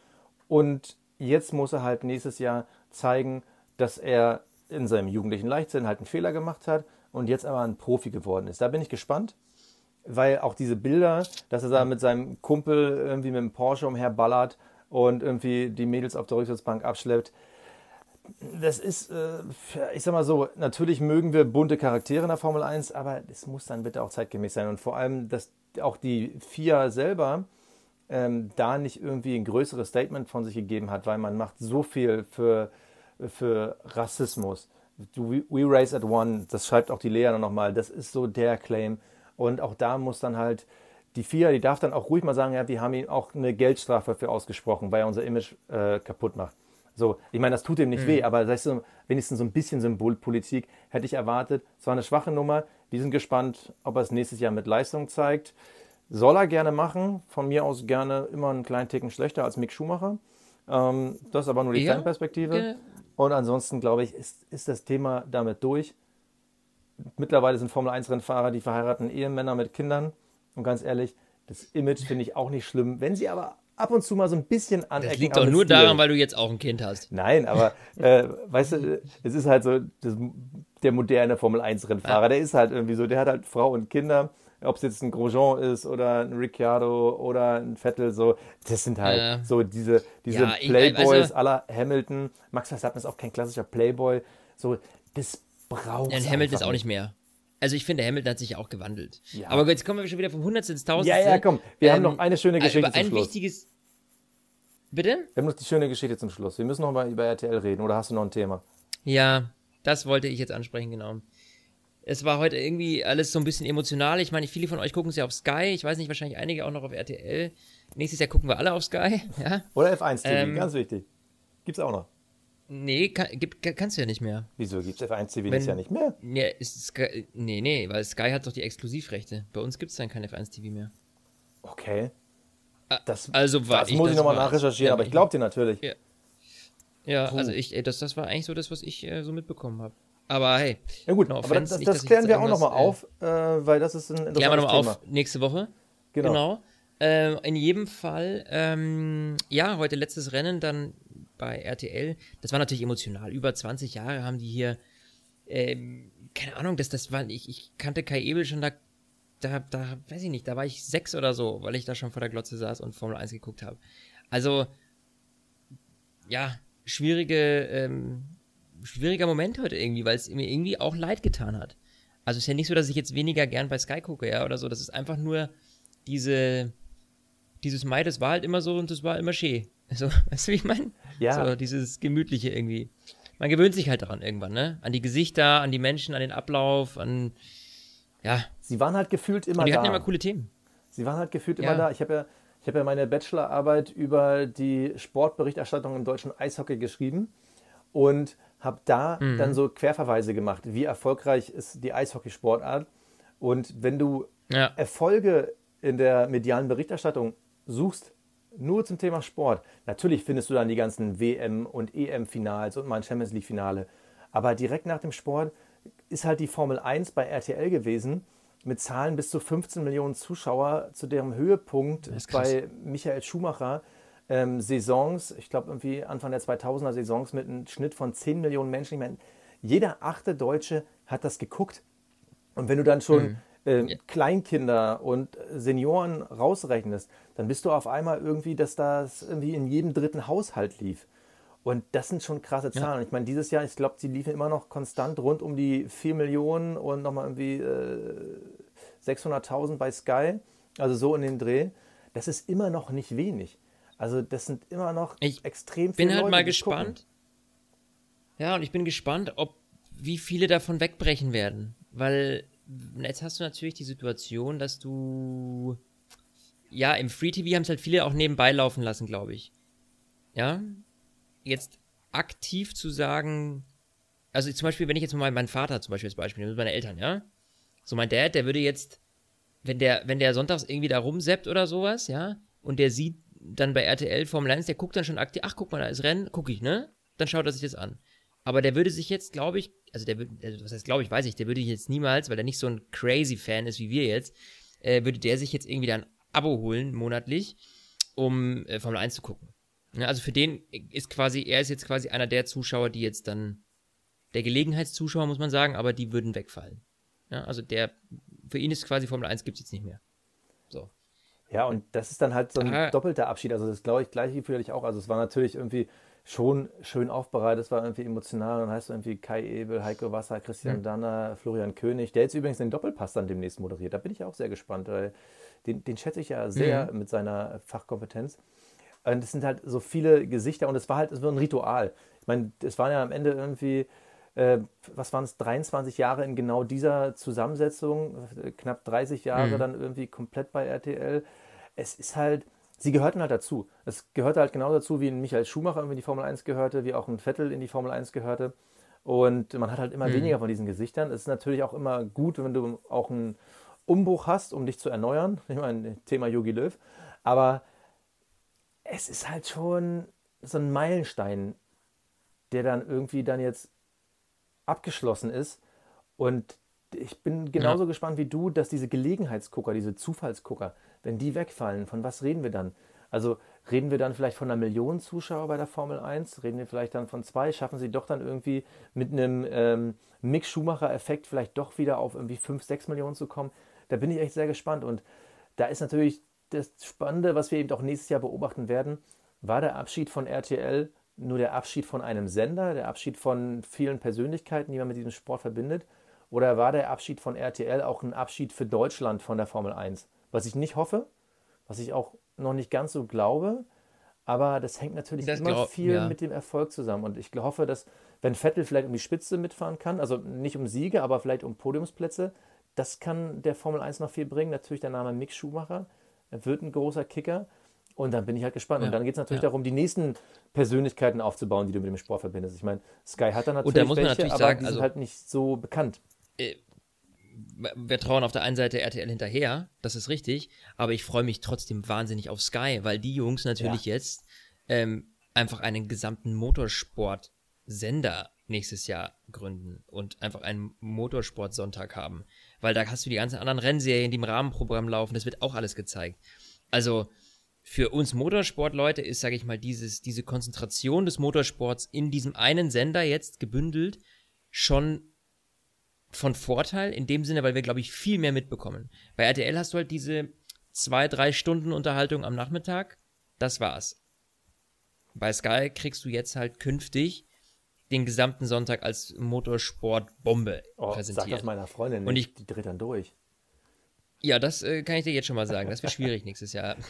S3: Und jetzt muss er halt nächstes Jahr zeigen, dass er in seinem jugendlichen Leichtsinn halt einen Fehler gemacht hat und jetzt aber ein Profi geworden ist. Da bin ich gespannt, weil auch diese Bilder, dass er da mit seinem Kumpel irgendwie mit dem Porsche umherballert und irgendwie die Mädels auf der Rücksitzbank abschleppt, das ist, äh, ich sag mal so, natürlich mögen wir bunte Charaktere in der Formel 1, aber es muss dann bitte auch zeitgemäß sein. Und vor allem, dass auch die FIA selber ähm, da nicht irgendwie ein größeres Statement von sich gegeben hat, weil man macht so viel für, für Rassismus. We, race at one, das schreibt auch die Lea noch nochmal, das ist so der Claim. Und auch da muss dann halt die FIA, die darf dann auch ruhig mal sagen, ja, wir haben ihm auch eine Geldstrafe dafür ausgesprochen, weil er unser Image äh, kaputt macht. So, ich meine, das tut ihm nicht weh, aber das heißt, wenigstens so ein bisschen Symbolpolitik hätte ich erwartet. Es war eine schwache Nummer. Wir sind gespannt, ob er es nächstes Jahr mit Leistung zeigt. Soll er gerne machen. Von mir aus gerne immer einen kleinen Ticken schlechter als Mick Schumacher. Ähm, das ist aber nur die
S2: Ja,
S3: Fanperspektive.
S2: ge-
S3: Und ansonsten, glaube ich, ist, ist das Thema damit durch. Mittlerweile sind Formel-1-Rennfahrer die verheirateten Ehemänner mit Kindern. Und ganz ehrlich, das Image finde ich auch nicht schlimm. Wenn sie aber ab und zu mal so ein bisschen anecken.
S2: Das liegt doch nur
S3: Stil.
S2: daran, weil du jetzt auch ein Kind hast.
S3: Nein, aber äh, weißt du, es ist halt so, das, der moderne Formel-1-Rennfahrer, der ist halt irgendwie so, der hat halt Frau und Kinder, ob es jetzt ein Grosjean ist oder ein Ricciardo oder ein Vettel, so, das sind halt
S2: Ja.
S3: so diese, diese
S2: Ja,
S3: Playboys
S2: also-
S3: aller Hamilton. Max Verstappen ist auch kein klassischer Playboy, so, das braucht
S2: Und Hamilton ist auch nicht mehr. Also ich finde, Hamilton hat sich auch gewandelt.
S3: Ja.
S2: Aber jetzt kommen wir schon wieder vom Hundertste ins Tausendste.
S3: Ja, ja, komm, wir haben
S2: Ähm,
S3: noch eine schöne Geschichte
S2: über
S3: zum
S2: ein
S3: Schluss.
S2: wichtiges. Bitte?
S3: Wir haben noch die schöne Geschichte zum Schluss. Wir müssen noch mal über RTL reden, oder hast du noch ein Thema?
S2: Ja, das wollte ich jetzt ansprechen, genau. Es war heute irgendwie alles so ein bisschen emotional. Ich meine, viele von euch gucken es ja auf Sky. Ich weiß nicht, wahrscheinlich einige auch noch auf RTL. Nächstes Jahr gucken wir alle auf Sky. Ja?
S3: Oder F1 TV,
S2: Ähm,
S3: ganz wichtig. Gibt's auch noch.
S2: Nee, kann, gibt, kann- kannst du ja nicht mehr.
S3: Wieso gibt's F1 TV
S2: Wenn-
S3: nächstes Jahr nicht mehr?
S2: Nee, ist Sky, nee, nee, weil Sky hat doch die Exklusivrechte. Bei uns gibt es dann kein F1 TV mehr.
S3: Okay. Das,
S2: also war
S3: das
S2: ich-
S3: muss ich nochmal nachrecherchieren,
S2: ja,
S3: aber ich glaube dir natürlich.
S2: Ja. Ja, also ich, das, das war eigentlich so das, was ich äh, so mitbekommen habe. Aber hey,
S3: Ja gut,
S2: no
S3: aber
S2: offense,
S3: das,
S2: nicht,
S3: das
S2: dass ich
S3: klären wir auch nochmal
S2: äh,
S3: auf, äh, weil das ist ein
S2: Klären wir
S3: interessantes
S2: nochmal auf nächste Woche.
S3: Genau.
S2: Genau. Ähm, in jedem Fall, ähm, ja, heute letztes Rennen dann bei RTL. Das war natürlich emotional. Über 20 Jahre haben die hier, ähm, keine Ahnung, das, das war, ich, ich kannte Kai Ebel schon da, da, da, weiß ich nicht, da war ich sechs oder so, weil ich da schon vor der Glotze saß und Formel 1 geguckt habe. Also, ja, schwierige, ähm, schwieriger Moment heute irgendwie, weil es mir irgendwie auch leid getan hat. Also es ist ja nicht so, dass ich jetzt weniger gern bei Sky gucke, ja, oder so. Das ist einfach nur diese, dieses Mai, das war halt immer so und das war immer schön. Also, weißt du, wie ich meine?
S3: Ja.
S2: So, dieses Gemütliche irgendwie. Man gewöhnt sich halt daran irgendwann, ne? An die Gesichter, an die Menschen, an den Ablauf, an, Ja.
S3: Sie waren halt gefühlt immer
S2: Und die
S3: da.
S2: hatten immer coole Themen.
S3: Sie waren halt gefühlt
S2: Ja.
S3: immer da. Ich habe ja, ich habe ja meine Bachelorarbeit über die Sportberichterstattung im deutschen Eishockey geschrieben und habe da
S2: Mhm.
S3: dann so Querverweise gemacht, wie erfolgreich ist die Eishockeysportart. Und wenn du
S2: Ja.
S3: Erfolge in der medialen Berichterstattung suchst, nur zum Thema Sport, natürlich findest du dann die ganzen WM- und EM-Finals und mal ein Champions League-Finale. Aber direkt nach dem Sport ist halt die Formel 1 bei RTL gewesen, mit Zahlen bis zu 15 Millionen Zuschauer, zu deren Höhepunkt bei Michael Schumacher ähm, Saisons, ich glaube irgendwie Anfang der 2000er Saisons mit einem Schnitt von 10 Millionen Menschen. Ich meine, jeder achte Deutsche hat das geguckt. Und wenn du dann schon äh, Kleinkinder und Senioren rausrechnest, dann bist du auf einmal irgendwie, dass das irgendwie in jedem dritten Haushalt lief. Und das sind schon krasse Zahlen. Ich meine, dieses Jahr, ich glaube, sie liefen immer noch konstant rund um die 4 Millionen und nochmal irgendwie äh, 600.000 bei Sky. Also so in den Dreh. Das ist immer noch nicht wenig. Also das sind immer noch
S2: Ich
S3: extrem
S2: bin
S3: viele
S2: halt
S3: Leute,
S2: mal
S3: es gucken.
S2: gespannt. Ja, und ich bin gespannt, ob wie viele davon wegbrechen werden. Weil jetzt hast du natürlich die Situation, dass du ja im Free TV haben es halt viele auch nebenbei laufen lassen, glaube ich. Ja, jetzt aktiv zu sagen, also zum Beispiel, wenn ich jetzt mal meinen Vater zum Beispiel als Beispiel nehme, meine Eltern, ja, so mein Dad, der würde jetzt, wenn der, wenn der sonntags irgendwie da rumseppt oder sowas, ja, und der sieht dann bei RTL Formel 1, der guckt dann schon aktiv, ach guck mal, da ist Rennen, gucke ich, ne? Dann schaut er sich das an. Aber der würde sich jetzt, glaube ich, also der würde, also was heißt glaube ich, weiß ich, der würde jetzt niemals, weil er nicht so ein crazy Fan ist wie wir jetzt, äh, würde der sich jetzt irgendwie da ein Abo holen, monatlich, um äh, Formel 1 zu gucken. Ja, also für den ist quasi, er ist jetzt quasi einer der Zuschauer, die jetzt dann, der Gelegenheitszuschauer, muss man sagen, aber die würden wegfallen. Ja, also der, für ihn ist quasi Formel 1 gibt es jetzt nicht mehr. So.
S3: Ja, und das ist dann halt so ein
S2: Ah.
S3: doppelter Abschied. Also das glaube ich, gleiche Gefühl hatte ich auch. Also es war natürlich irgendwie schon schön aufbereitet, es war irgendwie emotional. Dann heißt du irgendwie Kai Ebel, Heiko Wasser, Christian Danner, Florian König, der jetzt übrigens den Doppelpass dann demnächst moderiert. Da bin ich auch sehr gespannt, weil den, den schätze ich ja sehr mit seiner Fachkompetenz. Und es sind halt so viele Gesichter und es war halt es war ein Ritual. Ich meine, es waren ja am Ende irgendwie, äh, was waren es, 23 Jahre in genau dieser Zusammensetzung, äh, knapp 30 Jahre dann irgendwie komplett bei RTL. Es ist halt, sie gehörten halt dazu. Es gehörte halt genau dazu, wie ein Michael Schumacher in die Formel 1 gehörte, wie auch ein Vettel in die Formel 1 gehörte. Und man hat halt immer weniger von diesen Gesichtern. Es ist natürlich auch immer gut, wenn du auch einen Umbruch hast, um dich zu erneuern. Ich meine, Thema Yogi Löw. Aber es ist halt schon so ein Meilenstein, der dann irgendwie dann jetzt abgeschlossen ist. Und ich bin genauso gespannt wie du, dass diese Gelegenheitsgucker, diese Zufallsgucker, wenn die wegfallen, von was reden wir dann? Also reden wir dann vielleicht von einer Million Zuschauer bei der Formel 1? Reden wir vielleicht dann von zwei? Schaffen sie doch dann irgendwie mit einem ähm, Mick Schumacher-Effekt vielleicht doch wieder auf irgendwie 5, 6 Millionen zu kommen? Da bin ich echt sehr gespannt. Und da ist natürlich das Spannende, was wir eben auch nächstes Jahr beobachten werden, war der Abschied von RTL nur der Abschied von einem Sender, der Abschied von vielen Persönlichkeiten, die man mit diesem Sport verbindet? Oder war der Abschied von RTL auch ein Abschied für Deutschland von der Formel 1? Was ich nicht hoffe, was ich auch noch nicht ganz so glaube, aber das hängt natürlich
S2: Das
S3: immer
S2: glaub-
S3: viel
S2: ja.
S3: mit dem Erfolg zusammen. Und ich hoffe, dass, wenn Vettel vielleicht um die Spitze mitfahren kann, also nicht um Siege, aber vielleicht um Podiumsplätze, das kann der Formel 1 noch viel bringen. Natürlich der Name Mick Schumacher, er wird ein großer Kicker. Und dann bin ich halt gespannt.
S2: Ja,
S3: Und dann geht es natürlich
S2: ja.
S3: darum, die nächsten Persönlichkeiten aufzubauen, die du mit dem Sport verbindest. Ich meine, Sky hat da natürlich
S2: da muss man
S3: welche,
S2: natürlich
S3: aber
S2: sagen,
S3: die sind
S2: also-
S3: halt nicht so bekannt.
S2: wir trauen auf der einen Seite RTL hinterher, das ist richtig, aber ich freue mich trotzdem wahnsinnig auf Sky, weil die Jungs natürlich jetzt ähm, einfach einen gesamten Motorsport-Sender nächstes Jahr gründen und einfach einen Motorsport-Sonntag haben. Weil da hast du die ganzen anderen Rennserien, die im Rahmenprogramm laufen, das wird auch alles gezeigt. Also für uns Motorsportleute ist, sage ich mal, dieses, diese Konzentration des Motorsports in diesem einen Sender jetzt gebündelt schon von Vorteil in dem Sinne, weil wir, glaube ich, viel mehr mitbekommen. Bei RTL hast du halt diese zwei, drei Stunden Unterhaltung am Nachmittag. Das war's. Bei Sky kriegst du jetzt halt künftig den gesamten Sonntag als Motorsport-Bombe
S3: Oh, sag
S2: präsentiert.
S3: das meiner Freundin
S2: Und
S3: nicht,
S2: ich-
S3: die dreht dann durch.
S2: Ja, das äh, kann ich dir jetzt schon mal sagen. Das wird schwierig nächstes Jahr.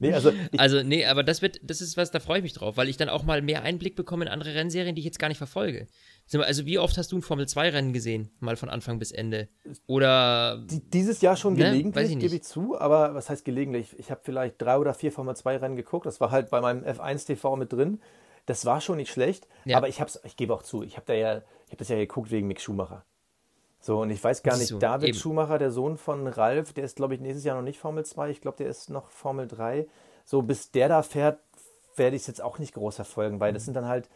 S3: Nee, also,
S2: Also, nee, aber das wird, das ist was, da freue ich mich drauf, weil ich dann auch mal mehr Einblick bekomme in andere Rennserien, die ich jetzt gar nicht verfolge. Also, wie oft hast du ein Formel-2-Rennen gesehen? Mal von Anfang bis Ende? Oder.
S3: die, dieses Jahr schon
S2: Ne,
S3: gelegentlich,
S2: ich
S3: gebe ich zu, aber was heißt gelegentlich? Ich habe vielleicht drei oder vier Formel 2 Rennen geguckt. Das war halt bei meinem F1 TV mit drin. Das war schon nicht schlecht,
S2: Ja.
S3: aber ich hab's, ich gebe auch zu, ich habe da ja, ich habe das ja geguckt wegen Mick Schumacher. So, und ich weiß gar nicht,
S2: So,
S3: David
S2: eben.
S3: Schumacher, der Sohn von Ralf, der ist, glaube ich, nächstes Jahr noch nicht Formel 2. Ich glaube, der ist noch Formel 3. So, bis der da fährt, werde ich es jetzt auch nicht groß verfolgen, weil das sind dann halt,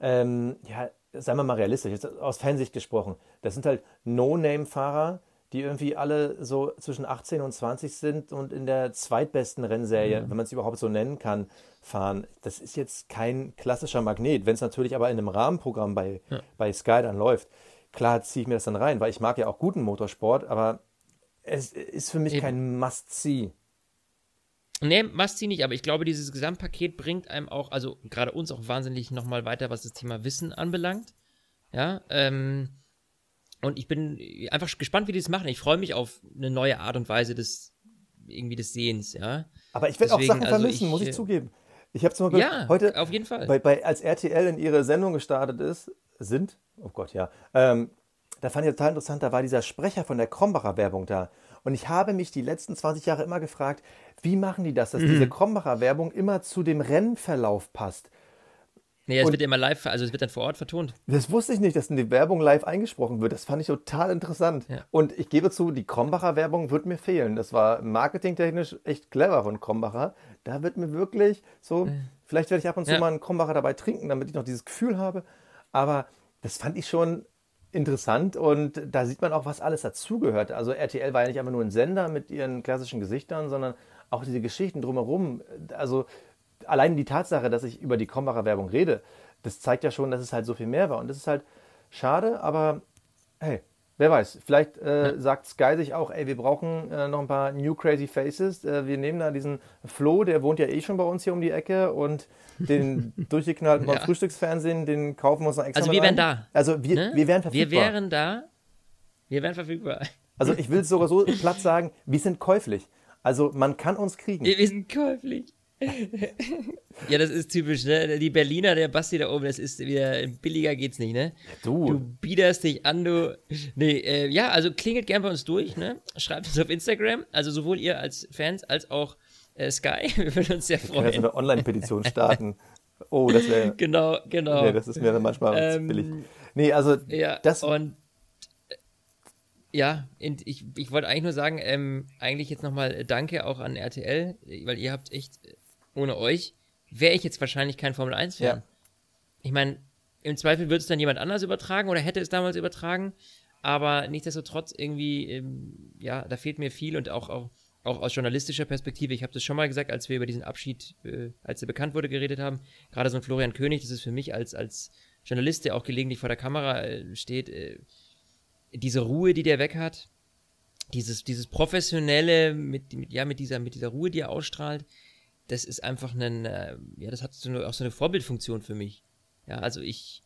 S3: ähm, ja, seien wir mal realistisch, jetzt aus Fansicht gesprochen, das sind halt No-Name-Fahrer, die irgendwie alle so zwischen 18 und 20 sind und in der zweitbesten Rennserie, wenn man es überhaupt so nennen kann, fahren. Das ist jetzt kein klassischer Magnet. Wenn es natürlich aber in einem Rahmenprogramm bei, bei Sky dann läuft, klar ziehe ich mir das dann rein, weil ich mag ja auch guten Motorsport, aber es ist für mich
S2: Eben.
S3: kein Must-See.
S2: Nee, must sie nicht, aber ich glaube, dieses Gesamtpaket bringt einem auch, also gerade uns auch wahnsinnig nochmal weiter, was das Thema Wissen anbelangt. Ja, ähm, und ich bin einfach gespannt, wie die das machen. Ich freue mich auf eine neue Art und Weise des, irgendwie des Sehens, ja.
S3: Aber ich werde auch Sachen
S2: also
S3: vermissen,
S2: ich,
S3: muss
S2: äh,
S3: ich zugeben. Ich habe zum Beispiel
S2: Ja,
S3: heute,
S2: auf jeden Fall.
S3: Bei, bei, als RTL in ihre Sendung gestartet ist, sind, oh Gott, ja, ähm, da fand ich total interessant, da war dieser Sprecher von der Krombacher Werbung da. Und ich habe mich die letzten 20 Jahre immer gefragt, wie machen die das, dass
S2: Mhm.
S3: diese Krombacher Werbung immer zu dem Rennverlauf passt.
S2: Nee, es
S3: Und-
S2: wird immer live, also es wird dann vor Ort vertont.
S3: Das wusste ich nicht, dass in die Werbung live eingesprochen wird. Das fand ich total interessant.
S2: Ja.
S3: Und ich gebe zu, die Krombacher Werbung wird mir fehlen. Das war marketingtechnisch echt clever von Krombacher. Da wird mir wirklich so, vielleicht werde ich ab und zu
S2: Ja.
S3: mal einen Krombacher dabei trinken, damit ich noch dieses Gefühl habe. Aber das fand ich schon interessant und da sieht man auch, was alles dazugehört. Also RTL war ja nicht einfach nur ein Sender mit ihren klassischen Gesichtern, sondern auch diese Geschichten drumherum. Also allein die Tatsache, dass ich über die Krombacher Werbung rede, das zeigt ja schon, dass es halt so viel mehr war. Und das ist halt schade, aber hey, wer weiß. Vielleicht äh, sagt Sky sich auch, ey, wir brauchen äh, noch ein paar New Crazy Faces. Äh, wir nehmen da diesen Flo, der wohnt ja eh schon bei uns hier um die Ecke und den durchgeknallten
S2: Ja.
S3: Frühstücksfernsehen, den kaufen wir uns noch extra
S2: Also wir wären da.
S3: Also wir,
S2: Ne?
S3: wir wären verfügbar.
S2: Wir wären da. Wir wären verfügbar.
S3: also ich will es sogar so platt sagen, wir sind käuflich. Also man kann uns kriegen.
S2: Wir sind käuflich. Ja, das ist typisch, ne? Die Berliner, der Basti da oben, das ist wieder billiger geht's nicht, ne?
S3: Du.
S2: Du biederst dich an, du. Nee, äh, ja, also klingelt gern bei uns durch, ne? Schreibt uns auf Instagram, also sowohl ihr als Fans als auch äh, Sky. Wir würden uns sehr
S3: Wir können ja so
S2: freuen.
S3: eine Online-Petition starten. Oh, das wäre.
S2: Genau, genau.
S3: Nee, das ist mir dann manchmal
S2: Ähm,
S3: billig. Nee, also
S2: Ja,
S3: das.
S2: und äh, ja, ich, ich wollte eigentlich nur sagen, ähm, eigentlich jetzt nochmal Danke auch an RTL, weil ihr habt echt, äh, ohne euch, wäre ich jetzt wahrscheinlich kein Formel 1-Fan.
S3: Ja.
S2: Ich meine, im Zweifel würde es dann jemand anders übertragen oder hätte es damals übertragen, aber nichtsdestotrotz irgendwie, ähm, ja, da fehlt mir viel und auch, auch, auch aus journalistischer Perspektive. Ich habe das schon mal gesagt, als wir über diesen Abschied, äh, als er bekannt wurde, geredet haben. Gerade so ein Florian König, das ist für mich als, als Journalist, der auch gelegentlich vor der Kamera äh, steht, äh, diese Ruhe, die der weg hat, dieses, dieses professionelle, mit, mit, ja, mit dieser, mit dieser Ruhe, die er ausstrahlt, das ist einfach ein, äh, ja, das hat so eine, auch so eine Vorbildfunktion für mich. Ja, also ich,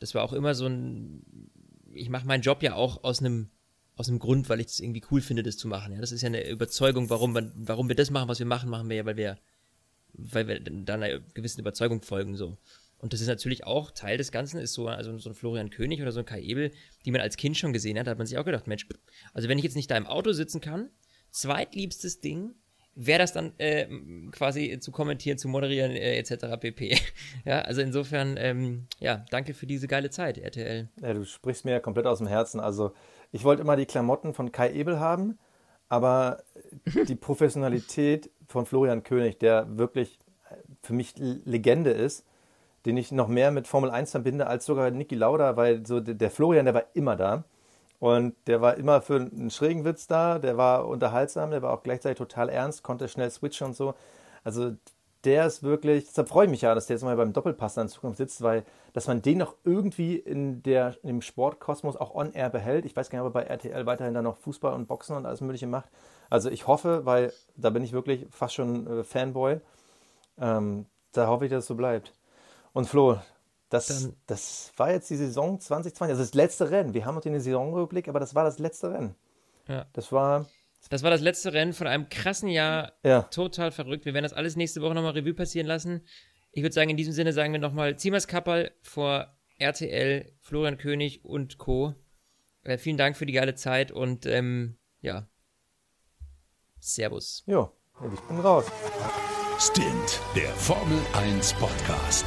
S2: das war auch immer so ein, ich mache meinen Job ja auch aus einem, aus einem Grund, weil ich es irgendwie cool finde, das zu machen. Ja, das ist ja eine Überzeugung, warum, warum wir das machen, was wir machen, machen wir ja, weil wir, weil wir dann einer gewissen Überzeugung folgen, so. Und das ist natürlich auch Teil des Ganzen, ist so, also so ein Florian König oder so ein Kai Ebel, die man als Kind schon gesehen hat, da hat man sich auch gedacht, Mensch, also wenn ich jetzt nicht da im Auto sitzen kann, zweitliebstes Ding, wäre das dann äh, quasi zu kommentieren, zu moderieren, äh, etc. pp. ja, also insofern, ähm, ja, danke für diese geile Zeit, RTL.
S3: Ja, du sprichst mir ja komplett aus dem Herzen. Also, ich wollte immer die Klamotten von Kai Ebel haben, aber die Professionalität von Florian König, der wirklich für mich Legende ist, den ich noch mehr mit Formel 1 verbinde als sogar Niki Lauda, weil so der der Florian, der war immer da. Und der war immer für einen schrägen Witz da, der war unterhaltsam, der war auch gleichzeitig total ernst, konnte schnell switchen und so. Also der ist wirklich, deshalb freue ich mich ja, dass der jetzt mal beim Doppelpass dann in Zukunft sitzt, weil dass man den noch irgendwie in, der, in dem Sportkosmos auch on-air behält. Ich weiß gar nicht, ob er bei RTL weiterhin dann noch Fußball und Boxen und alles Mögliche macht. Also ich hoffe, weil da bin ich wirklich fast schon äh, Fanboy, ähm, da hoffe ich, dass es so bleibt. Und Flo, das,
S2: Dann-
S3: das war jetzt die Saison 2020, also das letzte Rennen. Wir haben noch den Saisonrückblick, aber das war das letzte Rennen.
S2: Ja.
S3: Das war
S2: Das war das letzte Rennen von einem krassen Jahr.
S3: Ja.
S2: Total verrückt. Wir werden das alles nächste Woche nochmal Revue passieren lassen. Ich würde sagen, in diesem Sinne sagen wir nochmal Ziemers Kappel vor RTL, Florian König und Co. Äh, vielen Dank für die geile Zeit und ähm, ja. Servus.
S3: Jo, ich bin raus.
S1: Stint, der Formel 1 Podcast.